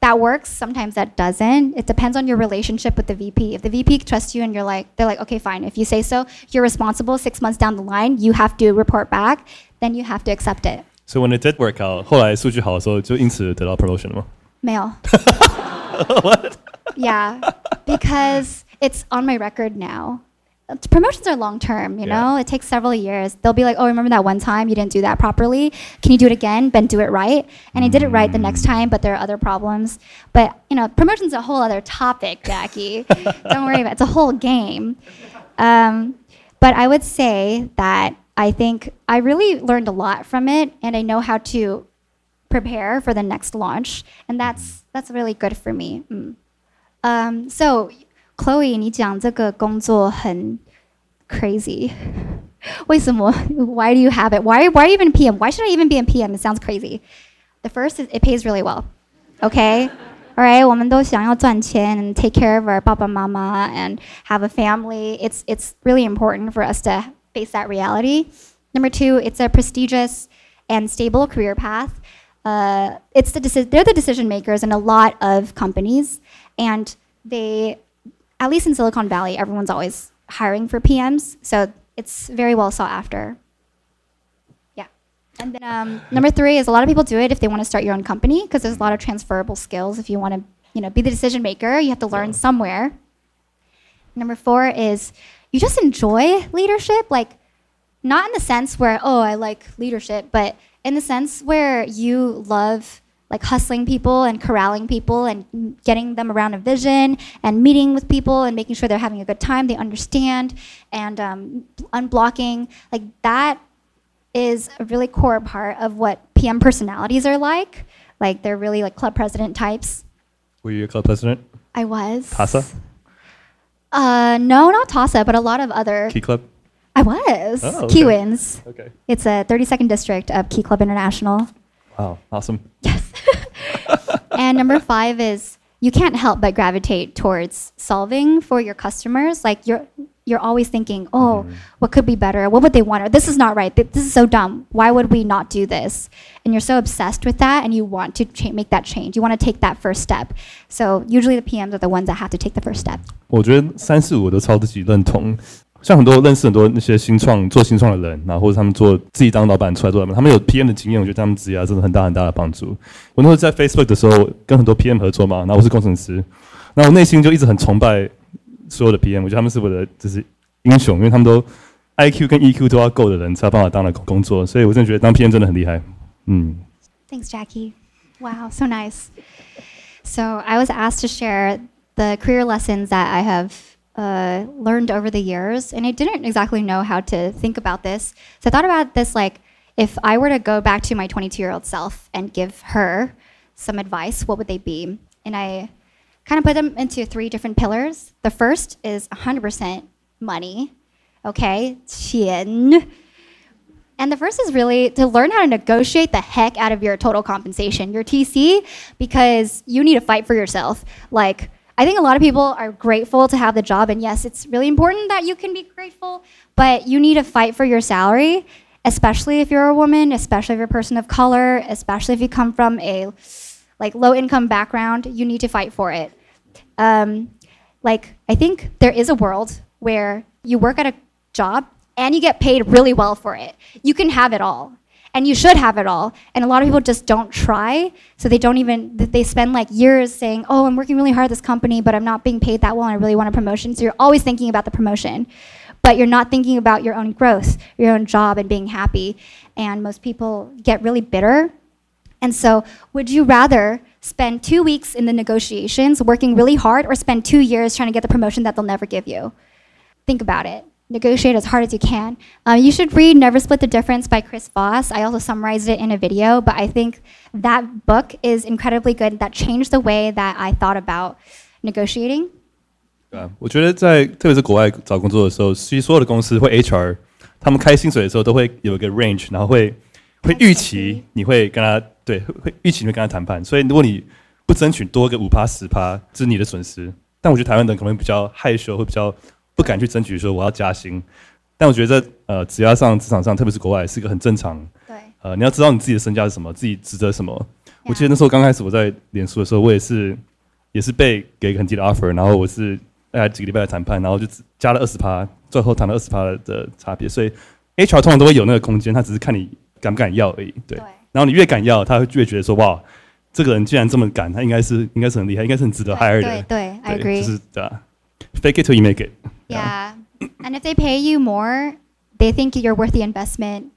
that works, sometimes that doesn't. It depends on your relationship with the VP. If the VP trusts you and you're like, they're like, okay, fine. If you say so, you're responsible six months down the line, you have to report back, then you have to accept it. So when it did work out，后来数据好的时候，就因此得到 promotion 吗？没有。What? Yeah, because it's on my record now. Promotions are long term, you know? Yeah. It takes several years. They'll be like, oh, remember that one time you didn't do that properly? Can you do it again, but do it right? And I did it right the next time, but there are other problems. But, you know, promotion's a whole other topic, Jacky. Don't worry about it. It's a whole game. Um, but I would say that I think I really learned a lot from it, and I know how to prepare for the next launch, and that's that's really good for me. Mm. Um, so, Chloe，你讲这个工作很 crazy. 为什么? Why do you have it? Why why even PM? Why should I even be in PM? It sounds crazy. The first is it pays really well. Okay. All right, 我们都想要赚钱 and take care of our 爸爸妈妈 and have a family. It's it's really important for us to face that reality. Number two, it's a prestigious and stable career path. Uh, it's the deci- they're the decision makers in a lot of companies, and they, at least in Silicon Valley, everyone's always hiring for PMs, so it's very well sought after. Yeah. And then um, number three is a lot of people do it if they want to start your own company because there's a lot of transferable skills. If you want to, you know, be the decision maker, you have to learn somewhere. Number four is you just enjoy leadership, like not in the sense where oh I like leadership, but in the sense where you love like hustling people and corralling people and getting them around a vision and meeting with people and making sure they're having a good time, they understand, and um, unblocking like that is a really core part of what PM personalities are like. Like they're really like club president types. Were you a club president? I was. TASA? Uh, no, not TASA, but a lot of other. Key Club? I was. Oh, Key okay. Wins. Okay. It's a 32nd district of Key Club International. Wow, awesome. Yes. and number five is you can't help but gravitate towards solving for your customers. Like you're you're always thinking, oh, what could be better? What would they want? Or this is not right. Th- This is so dumb. Why would we not do this? And you're so obsessed with that, and you want to cha- make that change. You want to take that first step. So usually the PMs are the ones that have to take the first step. 我觉得三四五都超自己认同。像很多认识很多那些新创做新创的人，然后或者他们做自己当老板出来做老板，他们有 PM 的经验，我觉得他们职业真的很大很大的帮助。我那时候在 Facebook 的时候跟很多 PM 合作嘛，然后我是工程师，那我内心就一直很崇拜 所有的 PM，我觉得他们是我的就是英雄，因为他们都 IQ 跟 EQ 都要够的人才有办法当了工作，所以我真的觉得当 PM 真的很厉害。嗯。Thanks, Jacky. Wow, so nice. So I was asked to share the career lessons that I have uh, learned over the years, and I didn't exactly know how to think about this. So I thought about this like if I were to go back to my 22 year old self and give her some advice, what would they be? And I kind of put them into three different pillars. The first is 100% money, okay? 钱. And the first is really to learn how to negotiate the heck out of your total compensation, your TC, because you need to fight for yourself. Like, I think a lot of people are grateful to have the job, and yes, it's really important that you can be grateful, but you need to fight for your salary, especially if you're a woman, especially if you're a person of color, especially if you come from a like low income background, you need to fight for it. Um, like, I think there is a world where you work at a job and you get paid really well for it. You can have it all. And you should have it all. And a lot of people just don't try. So they don't even, they spend like years saying, oh, I'm working really hard at this company, but I'm not being paid that well and I really want a promotion. So you're always thinking about the promotion. But you're not thinking about your own growth, your own job, and being happy. And most people get really bitter. And so, would you rather spend two weeks in the negotiations working really hard or spend two years trying to get the promotion that they'll never give you? Think about it negotiate as hard as you can. Uh, you should read Never Split the Difference by Chris Voss. I also summarized it in a video, but I think that book is incredibly good. That changed the way that I thought about negotiating. 对啊，我觉得在特别是国外找工作的时候，其实所有的公司或 HR，他们开薪水的时候都会有一个 range，然后会 会预期你会跟他对会会预期你会跟他谈判，所以如果你不争取多个五趴十趴，这是你的损失。但我觉得台湾人可能比较害羞，会比较不敢去争取说我要加薪。但我觉得呃，只要上职场上，特别是国外，是一个很正常。对。呃，你要知道你自己的身价是什么，自己值得什么。我记得那时候刚开始我在脸书的时候，我也是也是被给很低的 offer，然后我是大概几个礼拜的谈判，然后就加了二十趴，最后谈了二十趴的差别。所以 HR 通常都会有那个空间，他只是看你敢不敢要而已。对。然后你越敢要，他会越觉得说哇，这个人既然这么敢，他应该是应该是很厉害，应该是很值得 hire 的。对对，I agree。就是对啊，fake it till you make it。Yeah. and if they pay you more, they think you're worth the investment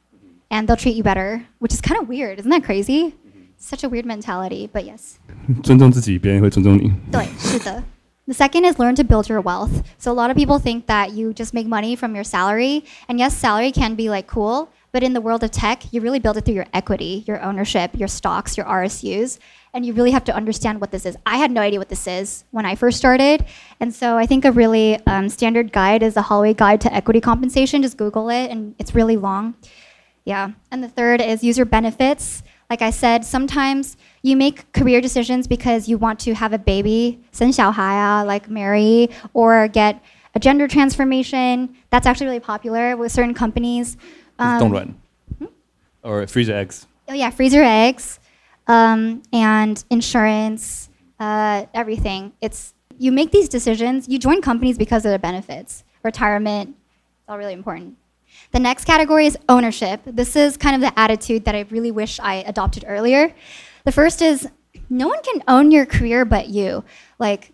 and they'll treat you better, which is kind of weird. Isn't that crazy? Such a weird mentality, but yes. 尊重自己，别人会尊重你。对，是的。The second is learn to build your wealth. So a lot of people think that you just make money from your salary, and yes, salary can be like cool, but in the world of tech, you really build it through your equity, your ownership, your stocks, your RSUs, and you really have to understand what this is. I had no idea what this is when I first started. And so I think a really um, standard guide is the Holloway guide to equity compensation. Just Google it, and it's really long. Yeah. And the third is user benefits. Like I said, sometimes you make career decisions because you want to have a baby, 生小孩啊, like marry, or get a gender transformation. That's actually really popular with certain companies. Um, Don't run. Hmm? Or freeze your eggs. Oh yeah, freeze your eggs um, and insurance, uh, everything. It's you make these decisions. You join companies because of the benefits. Retirement, it's all really important. The next category is ownership. This is kind of the attitude that I really wish I adopted earlier. The first is no one can own your career but you. Like,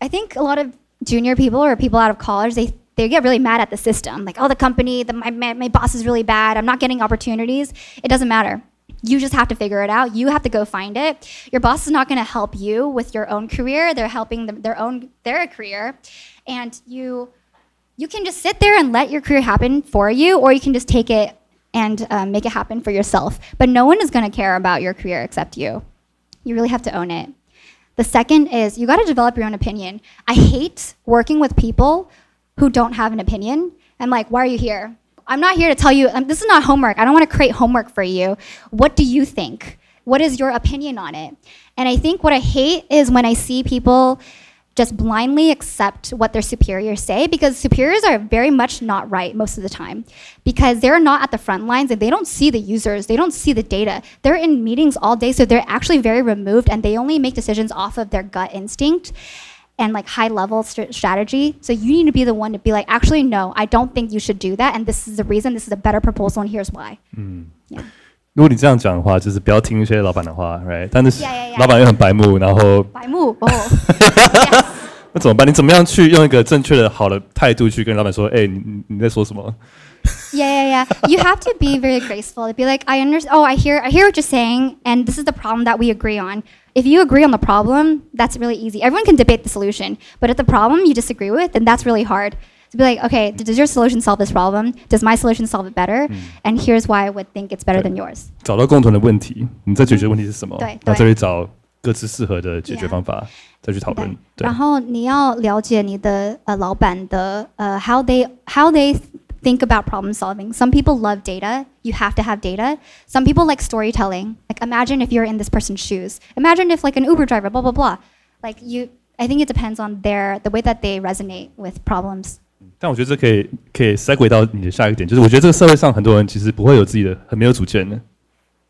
I think a lot of junior people or people out of college, they they get really mad at the system. Like, oh, the company, the, my, my boss is really bad. I'm not getting opportunities. It doesn't matter you just have to figure it out. You have to go find it. Your boss is not going to help you with your own career. They're helping their own their career, and you you can just sit there and let your career happen for you, or you can just take it and um, make it happen for yourself. But no one is going to care about your career except you. You really have to own it. The second is you got to develop your own opinion. I hate working with people who don't have an opinion. I'm like, why are you here? I'm not here to tell you, um, this is not homework. I don't want to create homework for you. What do you think? What is your opinion on it? And I think what I hate is when I see people just blindly accept what their superiors say because superiors are very much not right most of the time because they're not at the front lines and they don't see the users, they don't see the data. They're in meetings all day, so they're actually very removed and they only make decisions off of their gut instinct and like high level st- strategy. So you need to be the one to be like, actually, no, I don't think you should do that, and this is the reason. This is a better proposal, and here's why. 嗯，yeah. 如果你这样讲的话，就是不要听一些老板的话，right？但是老板又很白目，然后白目哦，那怎么办？你怎么样去用一个正确的、好的态度去跟老板说？哎、欸，你你在说什么？ Yeah, yeah, yeah. You have to be very graceful. To be like, I understand. Oh, I hear, I hear what you're saying, and this is the problem that we agree on. If you agree on the problem, that's really easy. Everyone can debate the solution, but if the problem you disagree with, then that's really hard. To be like, okay, does your solution solve this problem? Does my solution solve it better? And here's why I would think it's better than yours. 找到共同的问题，你再解决问题是什么？对然后对再去找各自适合的解决 Yeah 方法，再去讨论。对然后你要了解你的呃老板的呃 how they how they think about problem solving. Some people love data. You have to have data. Some people like storytelling. Like imagine if you're in this person's shoes. Imagine if like an Uber driver, blah blah blah. Like you, I think it depends on their the way that they resonate with problems. 但我觉得这可以可以 segue 到你的下一个点，就是我觉得这个社会上很多人其实不会有自己的很没有主见的，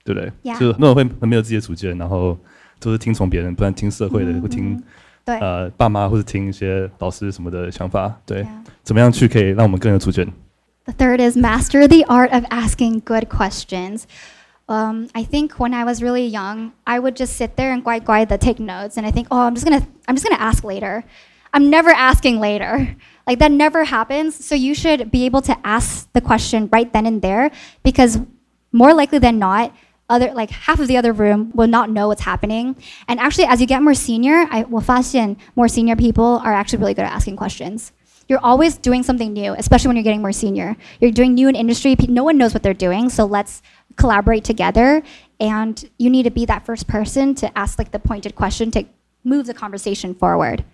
对不对 Yeah 就是很多人会很没有自己的主见，然后都是听从别人，不然听社会的，嗯或听对呃爸妈或者听一些老师什么的想法，对 Yeah 怎么样去可以让我们更有主见？ The third is master the art of asking good questions. Um, I think when I was really young, I would just sit there and guide guide the take notes, and I think, oh, I'm just gonna I'm just gonna ask later. I'm never asking later. Like that never happens. So you should be able to ask the question right then and there, because more likely than not, other like half of the other room will not know what's happening. And actually, as you get more senior, I will fashion more senior people are actually really good at asking questions. You're always doing something new, especially when you're getting more senior. You're doing new in industry. No one knows what they're doing, so let's collaborate together. And you need to be that first person to ask like the pointed question to move the conversation forward.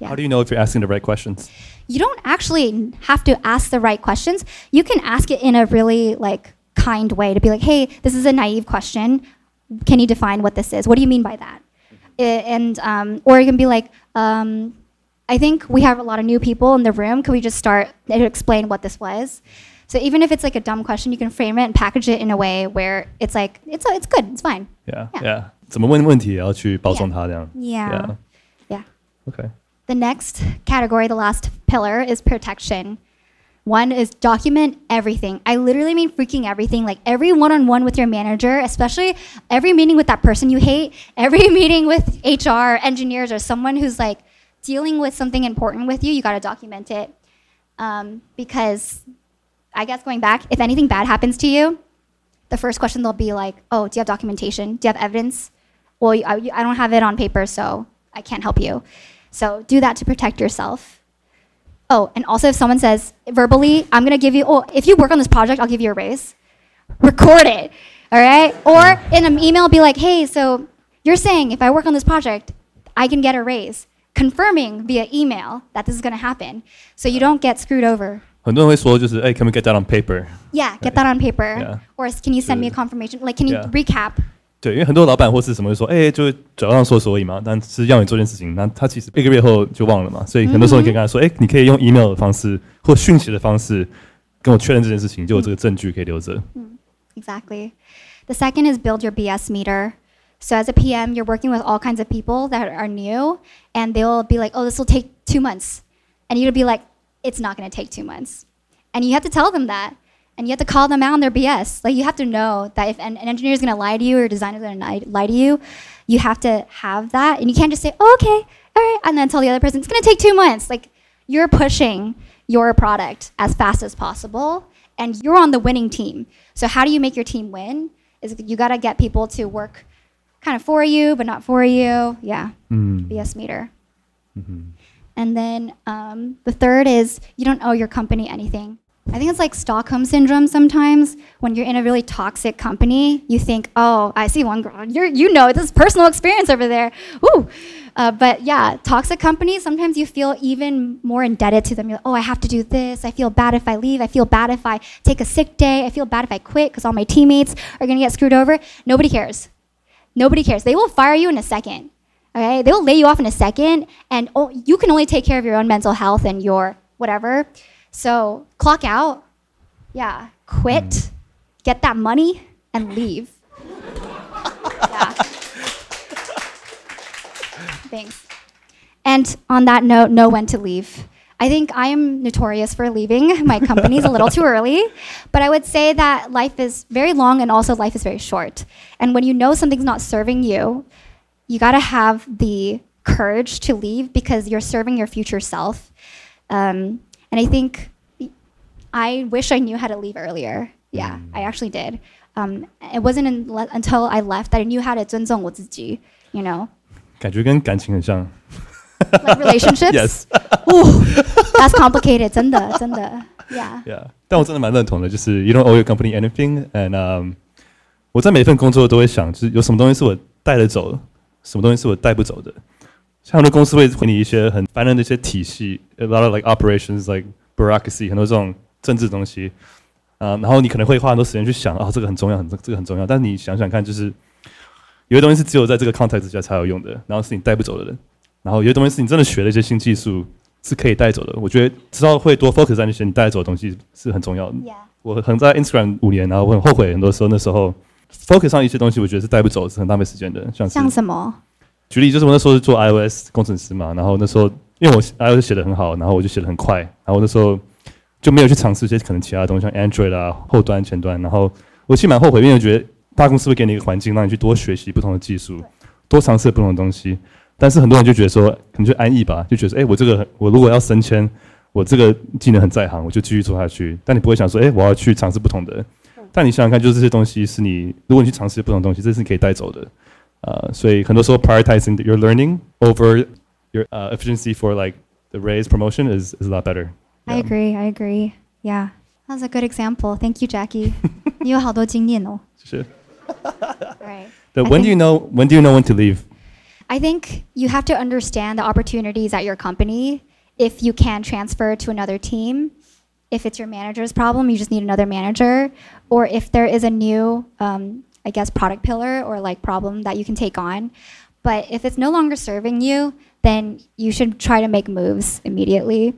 Yeah How do you know if you're asking the right questions? You don't actually have to ask the right questions. You can ask it in a really like kind way to be like, "Hey, this is a naive question. Can you define what this is? What do you mean by that?" And um, or you can be like, um, "I think we have a lot of new people in the room. Can we just start to explain what this was?" So even if it's like a dumb question, you can frame it and package it in a way where it's like it's it's good, it's fine. Yeah, Yeah. yeah，怎么问问题也要去包装它这样。 Yeah. Yeah. OK， The next category, the last pillar, is protection. One is document everything. I literally mean freaking everything, like every one on one with your manager, especially every meeting with that person you hate, every meeting with HR, engineers, or someone who's like dealing with something important with you, you gotta document it. Um, because I guess going back, if anything bad happens to you, the first question they'll be like, oh, do you have documentation? Do you have evidence? Well, I, I don't have it on paper, so I can't help you. So do that to protect yourself. Oh, and also if someone says verbally, I'm gonna give you, oh, if you work on this project, I'll give you a raise. Record it, all right? Or in an email, be like, hey, so you're saying if I work on this project, I can get a raise, confirming via email that this is gonna happen, so you don't get screwed over. 很多人会说就是哎，can we get that on paper？ Yeah, get that on paper. Yeah. Or can you send me a Good. confirmation? Like, can you Yeah. recap? 对，因为很多老板或是什么会说，哎、就嘴上说所以嘛，但是要你做件事情，那他其实一个月后就忘了嘛，所以很多时候你可以跟他说，哎、你可以用 email 的方式或讯息的方式跟我确认这件事情，就有这个证据可以留着。 Exactly. The second is build your BS meter. So as a PM, you're working with all kinds of people that are new, and they'll be like, "Oh, this will take two months," and you'll be like, "It's not going to take two months," and you have to tell them that, and you have to call them out on their BS. Like you have to know that if an, an engineer is going to lie to you or a designer is going to lie to you, you have to have that, and you can't just say, oh, "Okay, all right," and then tell the other person it's going to take two months. Like you're pushing your product as fast as possible and you're on the winning team. So how do you make your team win? Is you got to get people to work kind of for you, but not for you. Yeah. Mm. BS meter. Mm-hmm. And then um, the third is you don't owe your company anything. I think it's like Stockholm syndrome sometimes. When you're in a really toxic company, you think, oh, I see one girl. You're, you know, this personal experience over there. Ooh. Uh, but yeah, toxic companies, sometimes you feel even more indebted to them. You're like, oh, I have to do this. I feel bad if I leave. I feel bad if I take a sick day. I feel bad if I quit because all my teammates are going to get screwed over. Nobody cares. Nobody cares. They will fire you in a second. Okay? They will lay you off in a second, and you can only take care of your own mental health and your whatever. So clock out. Yeah. Quit. Get that money and leave. yeah. Thanks. And on that note, know when to leave. I think I am notorious for leaving my companies a little too early, but I would say that life is very long and also life is very short. And when you know something's not serving you, you got to have the courage to leave because you're serving your future self. Um, and I think I wish I knew how to leave earlier. Yeah, I actually did. Um, it wasn't in, le- until I left that I knew how to 尊重我自己, you know, 感觉跟感情很像。 Like relationships. Yes. Ooh, that's complicated. 真的,真的. Yeah. Yeah，但我真的蛮认同的，就是 you don't owe your company anything，and、um, 我在每一份工作都会想，就是有什么东西是我带得走的，什么东西是我带不走的。像很多公司会给你一些很烦人的一些体系，a lot of like operations like bureaucracy，很多这种政治东西啊、然后你可能会花很多时间去想，哦，这个很重要，很这个很重要。但是你想想看，就是有些东西是只有在这个 context 之下才有用的，然后是你带不走的人，然后有些东西是你真的学了一些新技术是可以带走的。我觉得知道会多 focus 在那些你带走的东西是很重要的。我可能在 Instagram 五年，然后我很后悔，很多时候那时候 focus 上一些东西，我觉得是带不走，是很浪费时间的。像像什么？举例，就是我那时候是做 iOS 工程师嘛，然后那时候因为我 iOS 写的很好，然后我就写的很快，然后那时候就没有去尝试一些可能其他的东西，像 Android 啊、后端、前端，然后我其实蛮后悔，因为我觉得大公司会给你一个环境，让你去多学习不同的技术，多尝试不同的东西。但是很多人就觉得说，可能就安逸吧，就觉得说，哎、欸，我这个我如果要升迁，我这个技能很在行，我就继续做下去。但你不会想说，哎、欸，我要去尝试不同的。但你想想看，就是这些东西是你，如果你去尝试不同东西，这是你可以带走的。呃，所以很多时候 uh，prioritizing your learning over your uh, efficiency for like the raise promotion is is a lot better. I agree. I agree. Yeah, that's a good example. Thank you, Jacky. 你有好多经验哦。谢谢。Right. When do you know? When do you know when to leave? I think you have to understand the opportunities at your company. If you can transfer to another team, if it's your manager's problem, you just need another manager. Or if there is a new, um, I guess, product pillar or like problem that you can take on. But if it's no longer serving you, then you should try to make moves immediately.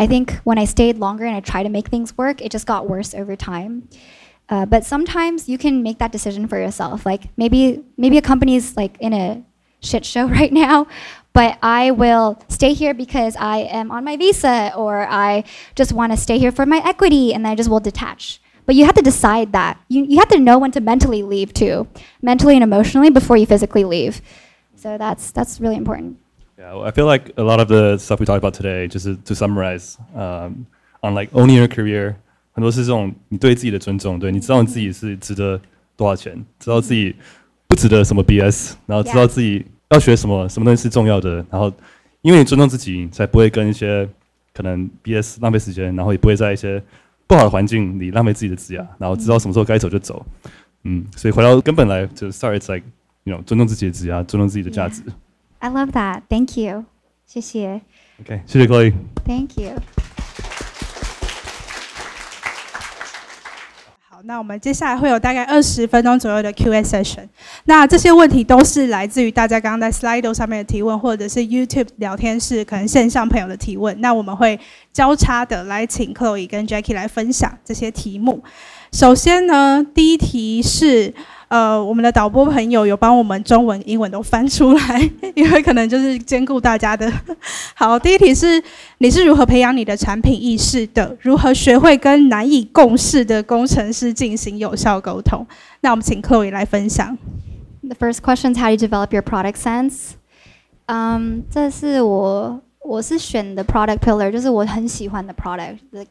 I think when I stayed longer and I tried to make things work, it just got worse over time. Uh, but sometimes you can make that decision for yourself. Like maybe maybe a company's like in a shit show right now, but I will stay here because I am on my visa or I just want to stay here for my equity and I just will detach. But you have to decide that. You, you have to know when to mentally leave too, mentally and emotionally before you physically leave. So that's that's really important. Yeah, well, I feel like a lot of the stuff we talked about today, just to, to summarize, um, on like owning your career，很多是这种你对自己的尊重，对你知道你自己是值得多少钱，知道自己 不值得什么 BS，然后知道自己要学什么，什么东西是重要的，然后因为你尊重自己，才不会跟一些可能 BS 浪费时间，然后也不会在一些不好的环境里浪费自己的资源，然后知道什么时候该走就走。嗯，所以回到根本来，就 start it's like you know 尊重自己的职业，尊重自己的价值。I love that. Thank you. 谢谢. OK，谢谢 Chloe。Thank you. 那我们接下来会有大概二十分钟左右的 Q&A session。那这些问题都是来自于大家刚刚在 Slido 上面的提问，或者是 YouTube 聊天室可能线上朋友的提问。那我们会交叉的来请 Chloe 跟 Jackie 来分享这些题目。首先呢，第一题是。呃，我们的导播朋友有帮我们中文、英文都翻出来，因为可能就是兼顾大家的。好，第一题是你是如何培养你的产品意识的？如何学会跟难以共事的工程师进行有效沟通？那我们请 Chloe 来分享。The first question is how you develop your product sense? 嗯这是我我是选的 product pillar，就是我很喜欢的 product，like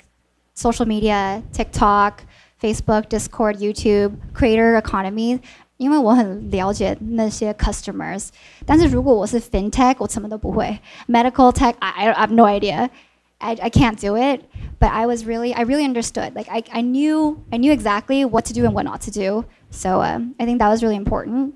social media, TikTok, Facebook, Discord, YouTube, creator economy。因为我很了解那些 customers，但是如果我是 fintech，我什么都不会。Medical tech, I, I have no idea. I, I can't do it, but I was really, I really understood. Like I, I knew, I knew exactly what to do and what not to do. So um, I think that was really important.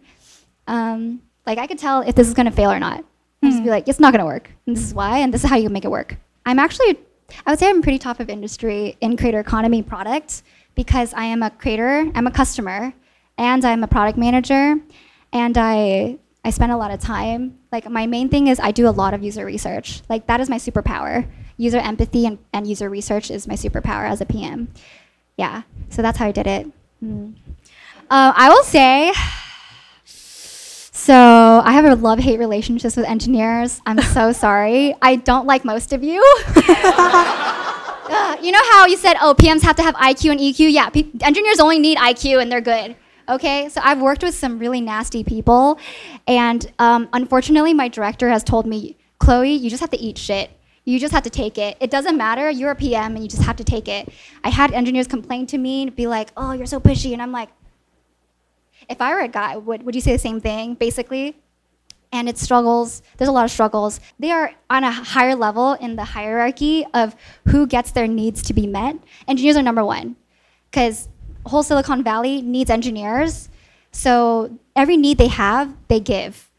Um, like I could tell if this is gonna fail or not. I'd just be like, it's not gonna work. And this is why, and this is how you make it work. I'm actually, I would say I'm pretty top of industry in creator economy product because I am a creator, I'm a customer, and I'm a product manager, and I I spend a lot of time. Like my main thing is I do a lot of user research. Like that is my superpower. User empathy and, and user research is my superpower as a PM. Yeah, so that's how I did it. Mm. Uh, I will say. So I have a love-hate relationships with engineers. I'm so sorry. I don't like most of you. Uh, you know how you said, oh, PMs have to have IQ and EQ? Yeah, pe- engineers only need IQ and they're good. Okay, so I've worked with some really nasty people, and um, unfortunately, my director has told me, Chloe, you just have to eat shit. You just have to take it. It doesn't matter. You're a PM and you just have to take it. I had engineers complain to me and be like, "Oh, you're so pushy," and I'm like, if I were a guy, would would you say the same thing? Basically, and it struggles. There's a lot of struggles. They are on a higher level in the hierarchy of who gets their needs to be met. Engineers are number one, because whole Silicon Valley needs engineers. So every need they have, they give.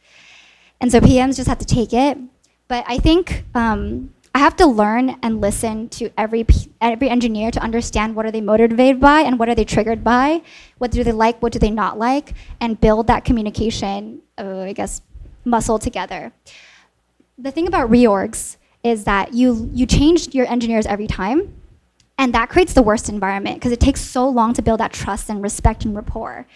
And so PMs just have to take it. But I think um, I have to learn and listen to every every engineer to understand what are they motivated by and what are they triggered by, what do they like, what do they not like, and build that communication, uh, I guess, muscle together. The thing about reorgs is that you you change your engineers every time, and that creates the worst environment because it takes so long to build that trust and respect and rapport.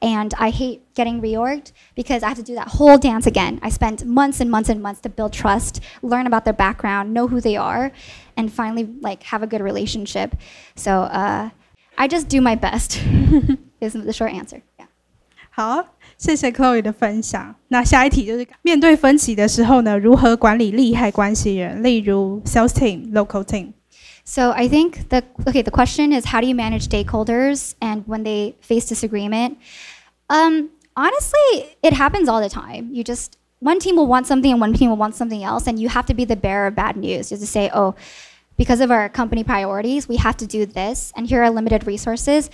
And I hate getting reorged because I have to do that whole dance again. I spent months and months and months to build trust, learn about their background, know who they are, and finally like have a good relationship. So uh, I just do my best. is the short answer. Yeah. 好，谢谢 Chloe 的分享。那下一题就是面对分歧的时候呢，如何管理利害关系人，例如 sales team、local team。 So I think the okay, the question is how do you manage stakeholders and when they face disagreement? Um, honestly, it happens all the time. You just one team will want something and one team will want something else, and you have to be the bearer of bad news. Just to say, oh, because of our company priorities, we have to do this, and here are limited resources.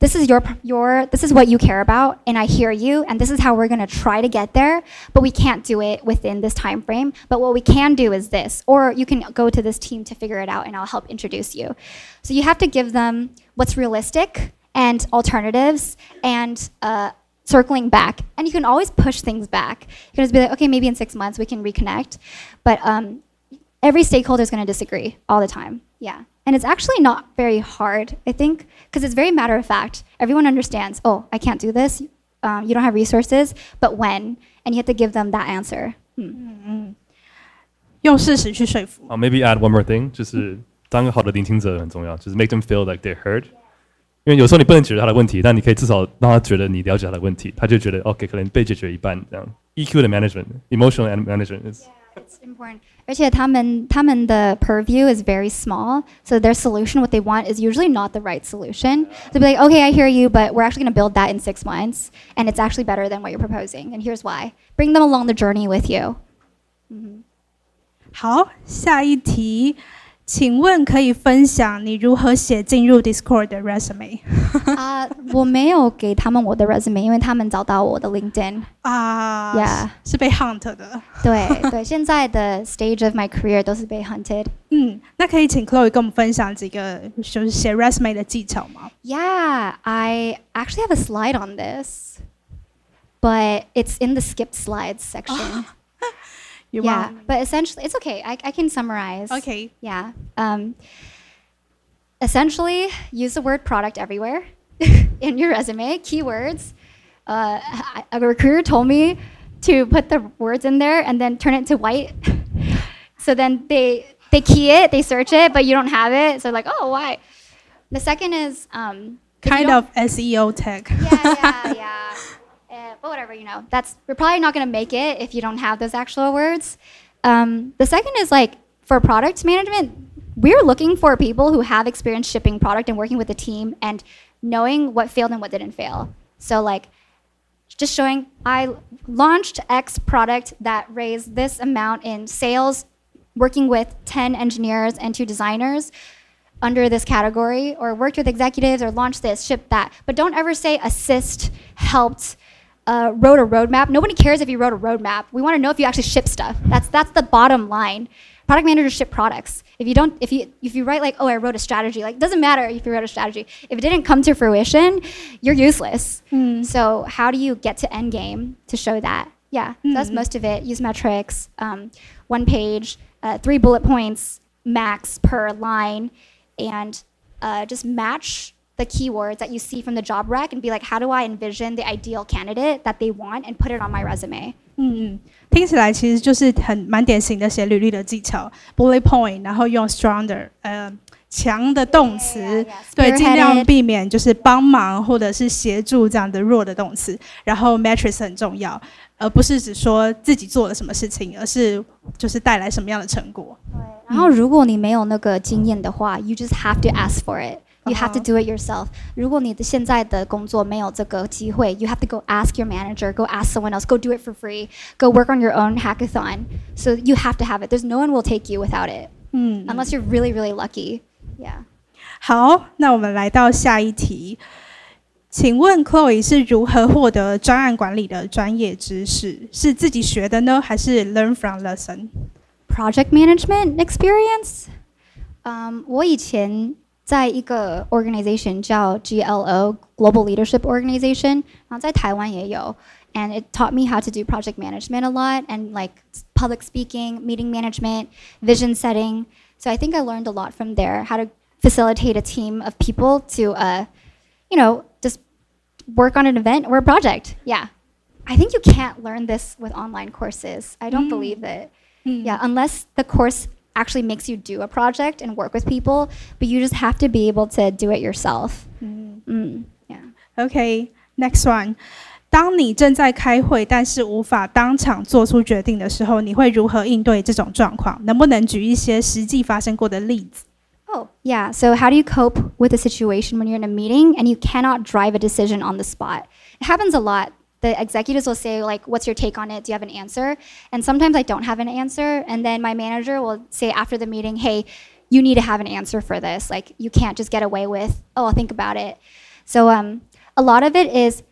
This is your your this is what you care about, and I hear you, and this is how we're gonna try to get there, but we can't do it within this time frame. But what we can do is this, or you can go to this team to figure it out, and I'll help introduce you. So you have to give them what's realistic and alternatives and uh, circling back. And you can always push things back. You can just be like, okay, maybe in six months we can reconnect. But um, every stakeholder is going to disagree all the time. Yeah. And it's actually not very hard, I think, because it's very matter of fact. Everyone understands, oh, I can't do this. Um, you don't have resources, but when? And you have to give them that answer. Hmm. 用事实去说服。好，maybe add one more thing，就是当个好的聆听者很重要，就是 make them feel like they're heard。因为有时候你不能解决他的问题，但你可以至少让他觉得你了解他的问题，他就觉得 OK，可能被解决一半这样。EQ 的 management，emotional management is It's important. 而且他们他们的 purview is very small, so their solution, what they want, is usually not the right solution. They'll be like, okay, I hear you, but we're actually going to build that in six months, and it's actually better than what you're proposing, and here's why. Bring them along the journey with you. 好，下一题， 请问可以分享你如何写进入 Discord 的 resume 啊、我没有给他们我的 resume，因为他们找到我的 LinkedIn。啊 Yeah 是被 hunt 的。对对，现在的 stage of my career 都是被 hunted。嗯，那可以请 Chloe 跟我们分享几个就是写 resume 的技巧吗？ Yeah, I actually have a slide on this, but it's in the skipped slides section. 有 yeah, 吗 but essentially, it's okay. I, I can summarize. Okay. Yeah. Um, essentially, use the word product everywhere in your resume, keywords. Uh, a recruiter told me to put the words in there and then turn it to white. so then they they key it, they search it, but you don't have it. So like, oh, why? The second is um, kind of SEO tech。yeah, yeah, yeah. But whatever, you know, that's we're probably not gonna make it if you don't have those actual words. Um, the second is like for product management, we're looking for people who have experience shipping product and working with the team and knowing what failed and what didn't fail. So like just showing I launched X product that raised this amount in sales, working with 10 engineers and two designers under this category, or worked with executives, or launched this, shipped that. But don't ever say assist, helped, uh, wrote a roadmap. Nobody cares if you wrote a roadmap. We want to know if you actually ship stuff. That's that's the bottom line. Product managers ship products. If you don't, if you if you write like, oh, I wrote a strategy, like doesn't matter if you wrote a strategy. If it didn't come to fruition, you're useless. So how do you get to end game to show that? Yeah, so that's most of it. Use metrics, um, one page, uh, three bullet points max per line, and uh, just match the keywords that you see from the job rec and be like, how do I envision the ideal candidate that they want and put it on my resume? 嗯嗯，听起来其实就是很蛮典型的写履历的技巧，bullet point，然后用 strong 的呃 强的动词 Yeah, yeah, yeah. 对，尽量 Spearheaded 避免就是帮忙或者是协助这样的弱的动词。然后 matrix 很重要， 而不是只说自己做了什么事情，而是就是带来什么样的成果。对然后如果你没有那个经验的话，you just have to ask for it. You have to do it yourself. 如果你的现在的工作没有这个机会，you have to go ask your manager, go ask someone else, go do it for free, go work on your own hackathon. So you have to have it. There's no one will take you without it, 嗯，unless you're really, really lucky. Yeah. 好，那我们来到下一题。请问 Chloe 是如何获得专案管理的专业知识？是自己学的呢，还是 learn from lesson？ project management experience. Um, 我以前在一个 organization 叫 GLO Global Leadership Organization，然后在台湾也有，and it taught me how to do project management a lot and like public speaking, meeting management, vision setting. So I think I learned a lot from there how to facilitate a team of people to, uh, you know, just work on an event or a project. Yeah. I think you can't learn this with online courses. I don't believe it. Yeah, unless the course actually makes you do a project and work with people, but you just have to be able to do it yourself. Mm, yeah. OK，next、one。当你正在开会，但是无法当场做出决定的时候，你会如何应对这种状况？能不能举一些实际发生过的例子？ Oh, yeah. So, how do you cope with a situation when you're in a meeting and you cannot drive a decision on the spot? It happens a lot. The executives will say, like, what's your take on it? Do you have an answer? And sometimes I don't have an answer. And then my manager will say after the meeting, hey, you need to have an answer for this. Like, you can't just get away with, oh, I'll think about it. So, um, a lot of it is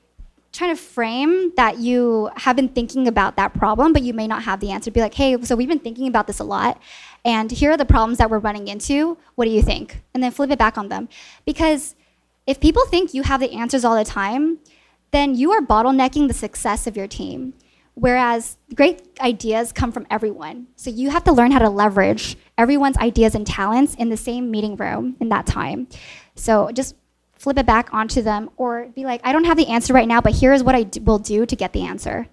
trying to frame that you have been thinking about that problem, but you may not have the answer. Be like, hey, so we've been thinking about this a lot, and here are the problems that we're running into. What do you think? And then flip it back on them. Because if people think you have the answers all the time, then you are bottlenecking the success of your team. Whereas great ideas come from everyone. So you have to learn how to leverage everyone's ideas and talents in the same meeting room in that time. So just flip it back onto them or be like, I don't have the answer right now, but here's what I d- will do to get the answer.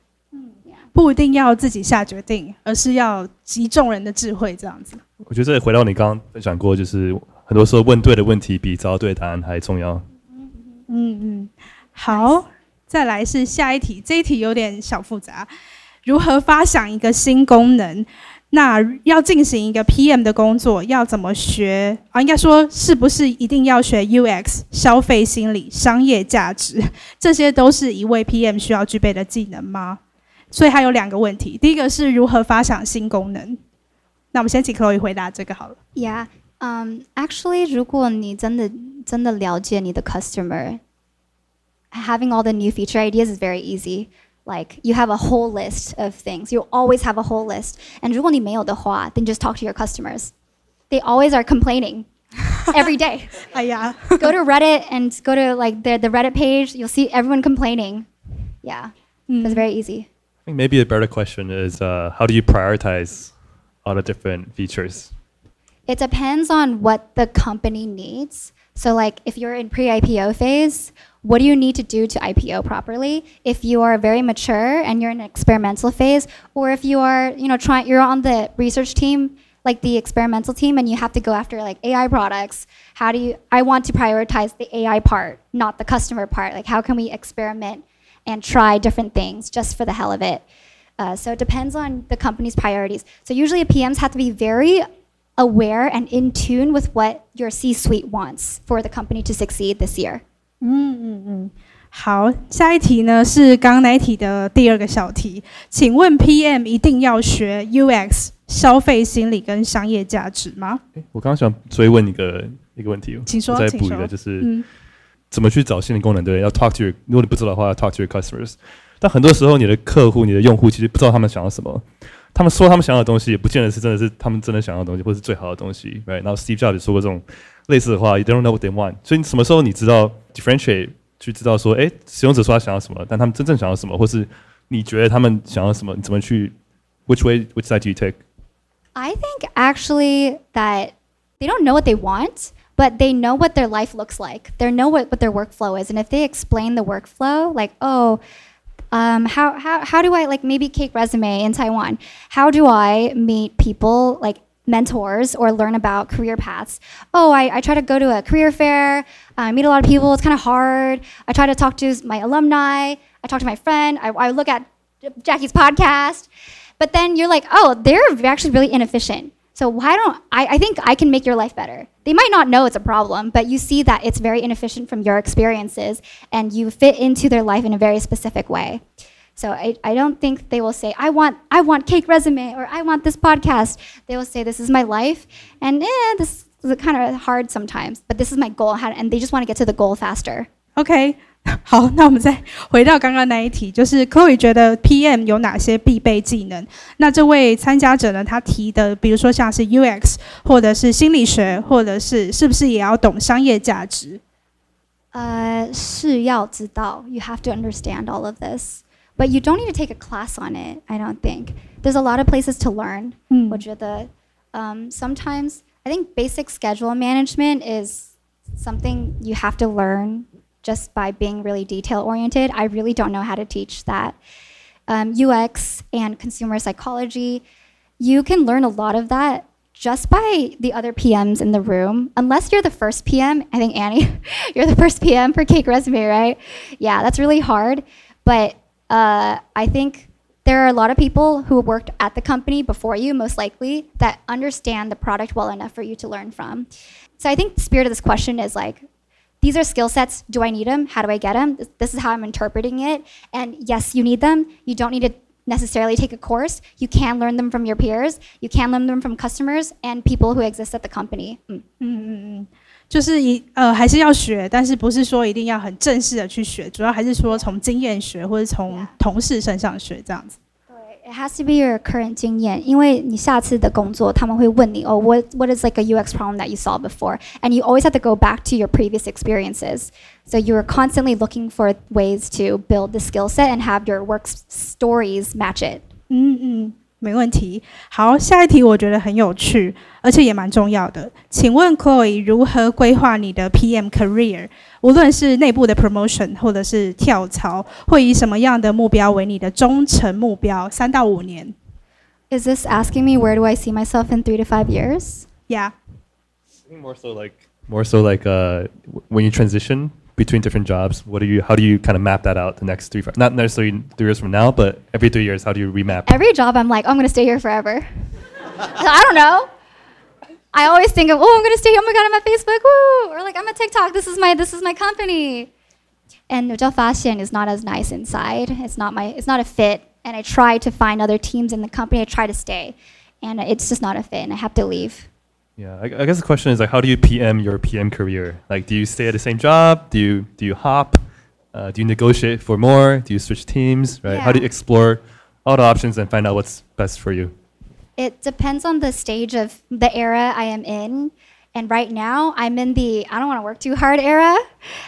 不一定要自己下决定，而是要集众人的智慧这样子。我觉得回到你刚刚分享过，就是很多时候问对的问题比找到对的答案还重要。嗯嗯，好，再来是下一题，这一题有点小复杂。如何发想一个新功能？那要进行一个 PM 的工作，要怎么学啊？应该说，是不是一定要学 UX、消费心理、商业价值？这些都是一位 PM 需要具备的技能吗？所以还有两个问题，第一个是如何发想新功能。那我们先请 Chloe 回答这个好了。 Yeah. Um, actually, 如果你真的真的了解你的 customer, having all the new feature ideas is very easy. Like you have a whole list of things. You always have a whole list. And 如果你没有的话, then just talk to your customers. They always are complaining every day. 哎呀， go to Reddit and go to like the, the Reddit page. You'll see everyone complaining. Yeah. It's very easy. Think maybe a better question is uh, how do you prioritize all the different features? It depends on what the company needs. So, like, if you're in pre-IPO phase, what do you need to do to IPO properly? If you are very mature and you're in an experimental phase, or if you are, you know, trying, you're on the research team, like the experimental team, and you have to go after like AI products. How do you? I want to prioritize the AI part, not the customer part. Like, how can we experiment and try different things just for the hell of it? Uh, so it depends on the company's priorities. So usually PMs have to be very aware and in tune with what your C-suite wants for the company to succeed this year. 好，下一题呢是刚刚那一题的第二个小题，请问 PM 一定要学 UX、消费心理跟商业价值吗？我刚刚想追问一个一个问题，请说我再请说补一个，就是、嗯 怎么去找新的功能？对，要 talk to your，如果你不知道的话，要 talk to your customers。但很多时候，你的客户、你的用户其实不知道他们想要什么，他们说他们想要的东西，也不见得是真的是他们真的想要的东西，或是最好的东西，right？然后 Steve Jobs 也说过这种类似的话，you don't know what they want。所以你什么时候你知道 differentiate，去知道说，哎，使用者说他想要什么，但他们真正想要什么，或是你觉得他们想要什么，你怎么去，which way，which side do you take？ I think actually that they don't know what they want, but they know what their life looks like. They know what, what their workflow is. And if they explain the workflow, like, oh, um, how, how, how do I like maybe CakeResume in Taiwan? How do I meet people like mentors or learn about career paths. Oh, I, I try to go to a career fair. I meet a lot of people. It's kind of hard. I try to talk to my alumni. I talk to my friend. I, I look at Jacky's podcast. But then you're like, oh, they're actually really inefficient. So why don't I, I think I can make your life better? They might not know it's a problem, but you see that it's very inefficient from your experiences and you fit into their life in a very specific way. So I, I don't think they will say, I want I want CakeResume or I want this podcast. They will say, This is my life and eh, this is kind of hard sometimes, but this is my goal. And they just want to get to the goal faster. OK，好，那我们再回到刚刚那一题，就是 Chloe 觉得 PM 有哪些必备技能？那这位参加者呢，他提的，比如说像是 UX，或者是心理学，或者是是不是也要懂商业价值？呃，是要知道. You have to understand all of this. But you don't need to take a class on it, I don't think. There's a lot of places to learn. 嗯我觉得, um, sometimes I think basic schedule management is something you have to learn just by being really detail oriented. I really don't know how to teach that. Um, UX and consumer psychology, you can learn a lot of that just by the other PMs in the room. Unless you're the first PM, I think Annie, you're the first PM for CakeResume, right? Yeah, that's really hard. But uh, I think there are a lot of people who worked at the company before you, most likely, that understand the product well enough for you to learn from. So I think the spirit of this question is like, these are skill sets. Do I need them? How do I get them? This- This is how I'm interpreting it. And yes, you need them. You don't need to necessarily take a course. You can learn them from your peers. You can learn them from customers and people who exist at the company. 嗯就是一呃还是要学，但是不是说一定要很正式的去学，主要还是说从经验学或者从同事身上学这样子。 对，it has to be your current 经验，因为你下次的工作他们会问你，哦，what what is like a UX problem that you saw before, and you always have to go back to your previous experiences. So you're constantly looking for ways to build the skill set and have your work s- stories match it. 嗯嗯， 没问题。好，下一题我觉得很有趣，而且也蛮重要的。请问 Chloe 如何规划你的 PM career？无论是内部的 promotion 或者是跳槽，会以什么样的目标为你的中程目标？三到五年 Is this asking me where do I see myself in three to five years? 呀 I think more so like more so like uh, w- when you transition between different jobs? What do you how do you kind of map that out the next three not necessarily three years from now, but every three years, how do you remap? Every job, I'm like, oh, I'm gonna stay here forever. I don't know. I always think of, oh, I'm gonna stay here. Oh my god, I'm at Facebook. Woo! Or like, I'm at TikTok. This is my this is my company. And Nojel Fashion is not as nice inside. It's not my it's not a fit. And I try to find other teams in the company. I try to stay, and it's just not a fit, and I have to leave. Yeah, I, I guess the question is like, how do you PM your PM career? Like, do you stay at the same job? Do you do you hop? Uh, do you negotiate for more? Do you switch teams? Right? How do you explore all the options and find out what's best for you? It depends on the stage of the era I am in. And right now, I'm in the I don't want to work too hard era.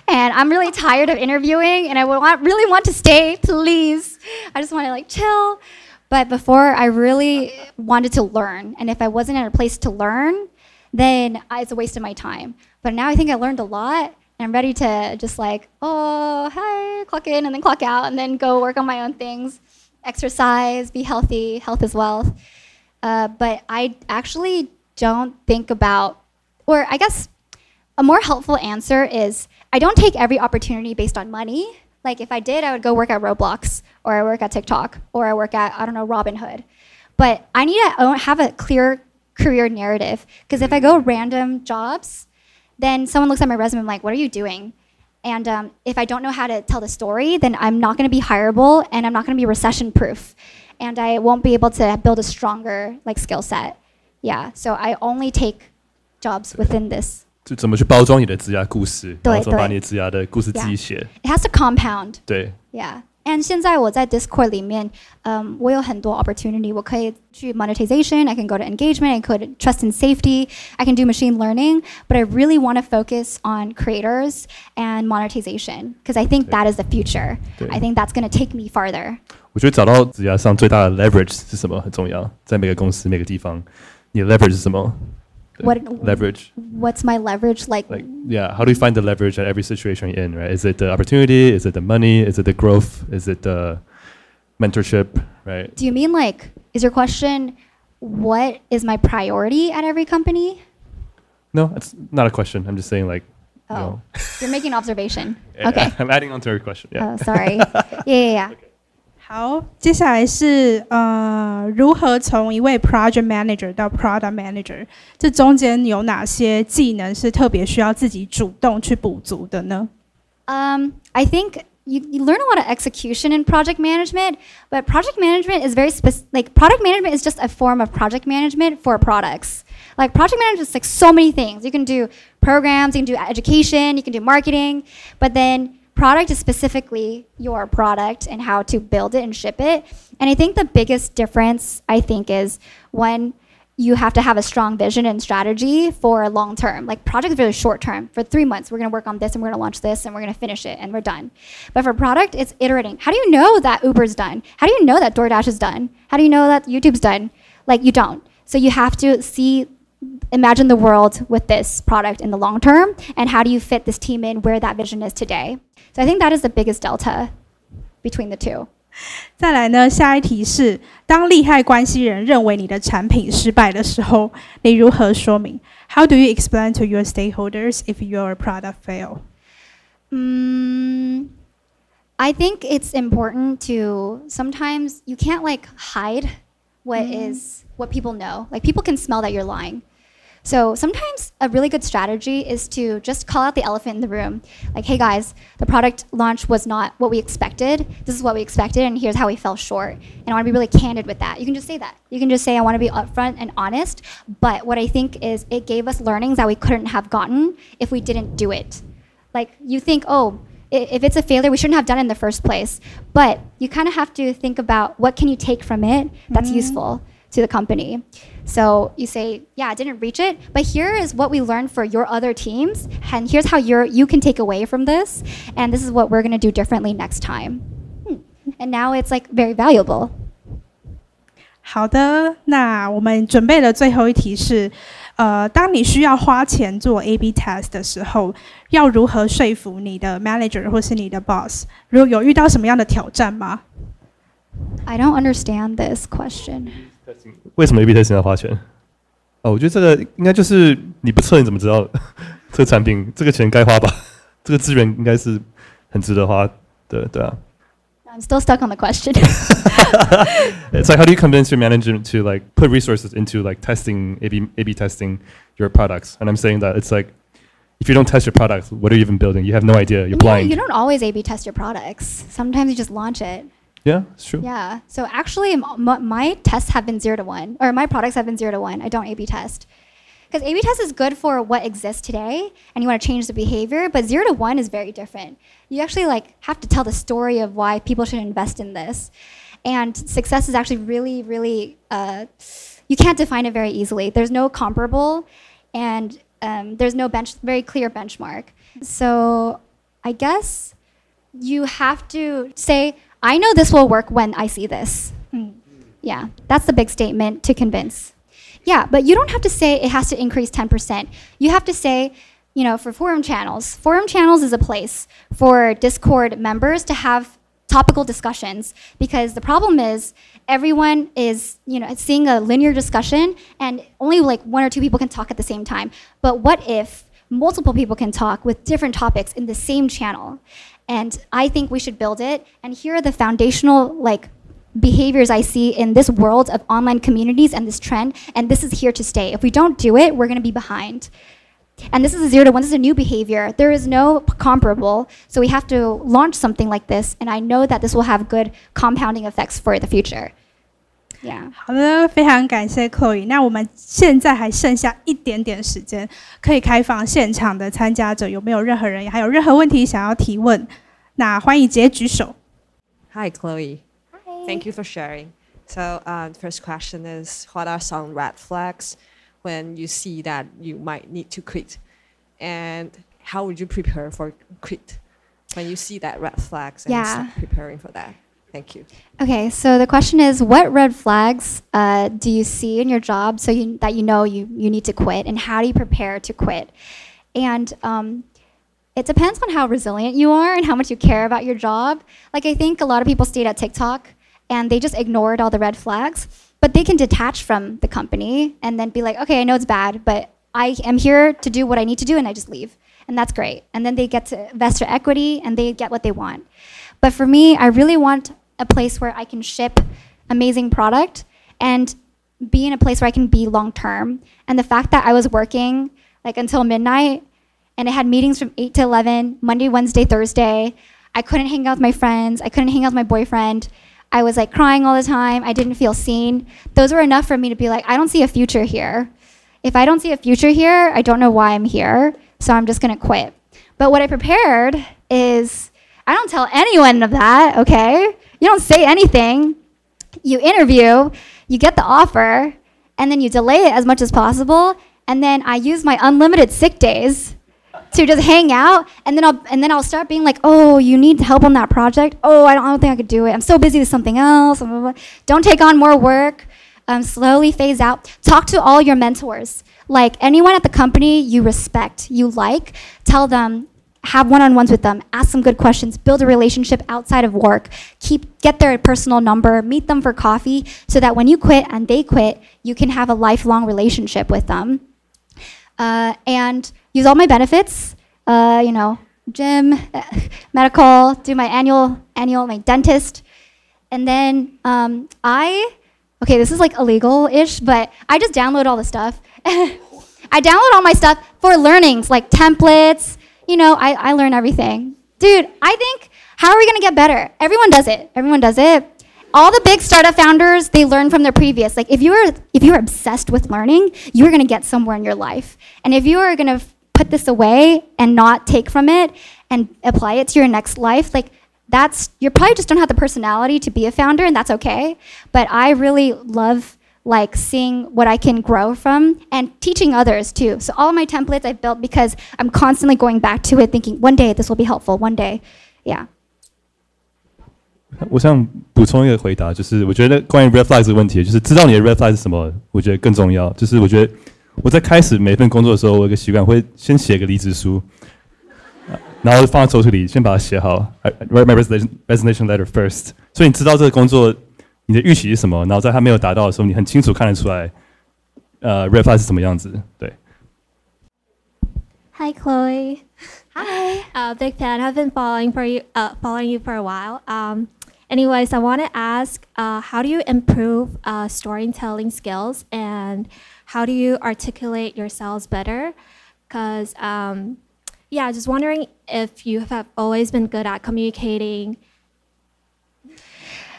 And I'm really tired of interviewing and I would want, really want to stay, please. I just want to like chill. But before, I really wanted to learn. And if I wasn't in a place to learn, then it's a waste of my time. But now I think I learned a lot. And I'm ready to just like, oh, hi, clock in and then clock out and then go work on my own things, exercise, be healthy, health is wealth. Uh, but I actually don't think about, or I guess a more helpful answer is I don't take every opportunity based on money. Like if I did, I would go work at Roblox or I work at TikTok or I work at, I don't know, Robinhood. But I need to have a clear career narrative because if I go random jobs, then someone looks at my resume and like, what are you doing? And um, if I don't know how to tell the story, then I'm not going to be hireable and I'm not going to be recession proof. And I won't be able to build a stronger like skill set. Yeah, so I only take jobs within this. 就怎么去包装你的职涯故事，对然后怎么把对你的职涯的故事自己写。 It has to compound. 对， Yeah. And 现在我在 Discord 里面，嗯，我有很多 opportunity，我可以去 monetization，I can go to engagement，I could trust and safety，I can do machine learning，but I really want to focus on creators and monetization because I think that is the future. 对 I think that's going to take me farther. 我觉得找到职涯上最大的 leverage 是什么很重要，在每个公司每个地方，你的 leverage 是什么对 What- leverage What's my leverage like? like yeah how do you find the leverage at every situation you're in right is it the opportunity is it the money is it the growth is it the mentorship right Do you mean like, is your question, what is my priority at every company? No, it's not a question. I'm just saying like. Oh, know. you're making observation. Yeah, Okay. I'm adding on to her question. Yeah. Oh, sorry. Yeah, yeah, yeah. 好，接下来是呃，如何从一位 project manager 到 product manager，这中间有哪些技能是特别需要自己主动去补足的呢？ Um, I think you, you learn a lot of execution in project management, but project management is very specific. Like product management is just a form of project management for products. Like project management is like so many things. You can do programs, you can do education, you can do marketing, but then product is specifically your product and how to build it and ship it. And I think the biggest difference I think is when you have to have a strong vision and strategy for long term. Like project is really short term. For three months, we're gonna work on this and we're gonna launch this and we're gonna finish it and we're done. But for product, it's iterating. How do you know that Uber's done? How do you know that DoorDash is done? How do you know that YouTube's done? Like you don't. So you have to see imagine the world with this product in the long term and how do you fit this team in where that vision is today. So I think that is the biggest delta between the two. 再来呢，下一题是：当利害关系人认为你的产品失败的时候，你如何说明？How do you explain to your stakeholders if your product fail？ Mm, I think it's important to sometimes you can't like hide what is what people know. Like people can smell that you're lying. So sometimes a really good strategy is to just call out the elephant in the room. Like, hey guys, the product launch was not what we expected. This is what we expected, and here's how we fell short. And I want to be really candid with that. You can just say that. You can just say, I want to be upfront and honest. But what I think is it gave us learnings that we couldn't have gotten if we didn't do it like you think oh if it's a failure we shouldn't have done it in the first place but you kind of have to think about what can you take from it that's mm-hmm. useful to the company so you say yeah i didn't reach it but here is what we learned for your other teams and here's how you're, you can take away from this and this is what we're going to do differently next time Hmm. and now it's like very valuable 好的，那我们准备的最后一题是：呃，当你需要花钱做 A/B test 的时候，要如何说服你的 manager 或是你的 boss？如果有遇到什么样的挑战吗？ i don't understand this question 为什么 A/B testing 要花钱？哦，我觉得这个应该就是你不测你怎么知道这个产品这个钱该花吧？这个资源应该是很值得花的，对啊。 i'm still stuck on the question It's like how do you convince your manager to like put resources into like testing A/B A/B testing your products? And I'm saying that it's like if you don't test your products, what are you even building? You have no idea. You're You know, blind. you don't always A/B test your products. Sometimes you just launch it. yeah, it's true. Yeah. So actually, m- m- my tests have been zero to one, or my products have been zero to one. I don't A/B test because A/B test is good for what exists today, and you want to change the behavior. But zero to one is very different. You actually like have to tell the story of why people should invest in this, and success is actually really, really. Uh, you can't define it very easily. There's no comparable, and um, there's no bench very clear benchmark. So I guess you have to say, I know this will work when I see this. Hmm. Yeah, that's the big statement to convince. Yeah, but you don't have to say it has to increase 10%. You have to say, you know, for forum channels, forum channels is a place for Discord members to have topical discussions because the problem is everyone is, you know, seeing a linear discussion and only like one or two people can talk at the same time. But what if multiple people can talk with different topics in the same channel? And I think we should build it. And here are the foundational like behaviors I see in this world of online communities and this trend, and this is here to stay. If we don't do it, we're going to be behind. And this is a zero to one. This is a new behavior. There is no comparable. So we have to launch something like this. And I know that this will have good compounding effects for the future. Yeah. 好的，非常感谢 Chloe。那我们现在还剩下一点点时间，可以开放现场的参加者，有没有任何人还有任何问题想要提问？那欢迎直接举手。 Hi, Chloe. Thank you for sharing. So, uh, the first question is What are some red flags when you see that you might need to quit? And how would you prepare for quit when you see that red flags and Yeah. start preparing for that? Thank you. Okay, so the question is, what red flags uh, do you see in your job so you, that you know you, you need to quit, and how do you prepare to quit? And um, it depends on how resilient you are and how much you care about your job. Like I think a lot of people stayed at TikTok and they just ignored all the red flags. But they can detach from the company and then be like, okay, I know it's bad, but I am here to do what I need to do, and I just leave, and that's great. And then they get to investor equity, and they get what they want. But for me, I really want a place where I can ship amazing product and be in a place where I can be long term. And the fact that I was working like until midnight and I had meetings from 8 to 11, Monday, Wednesday, Thursday. I couldn't hang out with my friends. I couldn't hang out with my boyfriend. I was like crying all the time. I didn't feel seen. Those were enough for me to be like, I don't see a future here. If I don't see a future here, I don't know why I'm here. So I'm just going to quit. But what I prepared is I don't tell anyone of that, okay? You don't say anything. You interview, you get the offer, and then you delay it as much as possible. And then I use my unlimited sick days to just hang out and then I'll and then I'll start being like, "Oh, you need help on that project? Oh, I don't, I don't think I could do it. I'm so busy with something else." Blah, blah, blah. Don't take on more work. Um, slowly phase out. Talk to all your mentors. Like anyone at the company you respect, you like, tell them have one-on-ones with them ask them good questions build a relationship outside of work keep get their personal number meet them for coffee so that when you quit and they quit you can have a lifelong relationship with them uh, and use all my benefits. Uh, you know, gym, medical, do my annual annual my dentist, and then um, I okay, this is like illegal-ish, but I just download all the stuff. I download all my stuff for learnings like templates. You know, I, I learn everything. Dude, I think how are we gonna get better? Everyone does it. Everyone does it all the big startup founders they learn from their previous like if you're if you're obsessed with learning you're to get somewhere in your life and if you are f- put this away and not take from it and apply it to your next life like that's you probably just don't have the personality to be a founder and that's okay but i really love like seeing what i can grow from and teaching others too so all of my templates i've built because i'm constantly going back to it thinking one day this will be helpful one day yeah 我想补充一个回答，就是我觉得关于 red flag 这个问题，就是知道你的 red flag 是什么，我觉得更重要。就是我觉得我在开始每份工作的时候，我有一个习惯会先写个离职书，然后放在抽屉里，先把它写好。I write my resignation resignation letter first。所以你知道这个工作 你的预期是什么，然后在它没有达到的时候，你很清楚看得出来，呃，red flag 是什么样子。对。Hi, Chloe. Hi. Uh, big fan. I've been following for you, uh, following you for a while. Um, anyways, I want to ask, uh, how do you improve uh, storytelling skills, and how do you articulate yourselves better? Because um, yeah, just wondering if you have always been good at communicating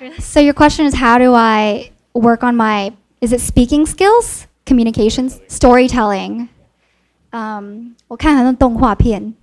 So your question is how do I work on my is it speaking skills, communications, storytelling? Um, 我看很多动画片,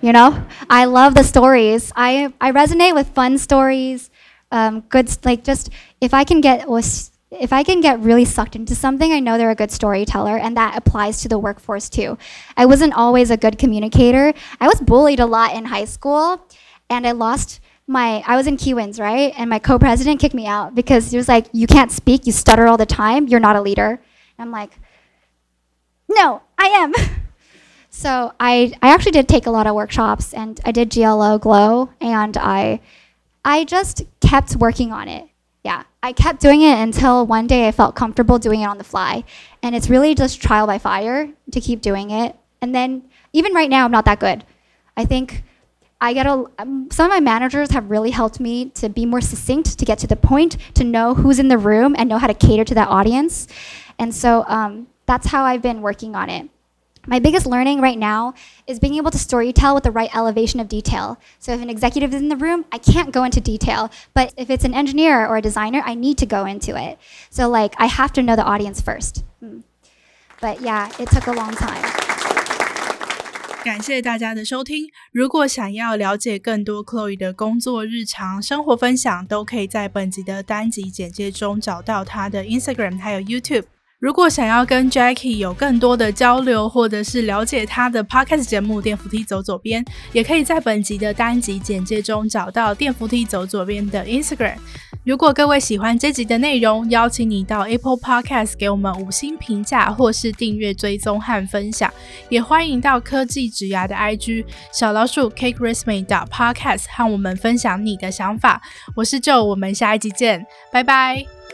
you know? I love the stories. I I resonate with fun stories. Um, good s- like just if I can get was if I can get really sucked into something, I know they're a good storyteller, and that applies to the workforce too. I wasn't always a good communicator. I was bullied a lot in high school, and I lost my. I was in Kiwanis, right? And my co-president kicked me out because he was like, "You can't speak. You stutter all the time. You're not a leader." And I'm like, "No, I am." so I I actually did take a lot of workshops, and I did GLO Glow, and I I just kept working on it. Yeah, I kept doing it until one day I felt comfortable doing it on the fly. And it's really just trial by fire to keep doing it. And then even right now, I'm not that good. I think I get a um, some of my managers have really helped me to be more succinct, to get to the point, to know who's in the room and know how to cater to that audience. And so um, that's how I've been working on it. My biggest learning right now is being able to storytell with the right elevation of detail. So if an executive is in the room, I can't go into detail. But if it's an engineer or a designer, I need to go into it. So like I have to know the audience first. Mm. But yeah, it took a long time. 感谢大家的收听。如果想要了解更多 Chloe 的工作日常、生活分享，都可以在本集的单集简介中找到她的 Instagram 还有 YouTube。如果想要跟 Jackie 有更多的交流，或者是了解他的 Podcast 节目《电扶梯走左边》，也可以在本集的单集简介中找到《电扶梯走左边》的 Instagram。如果各位喜欢这集的内容，邀请你到 Apple Podcast 给我们五星评价，或是订阅、追踪和分享。也欢迎到科技植牙的 IG 小老鼠 Cake Resume 的 Podcast 和我们分享你的想法。我是 Joe，我们下一集见，拜拜。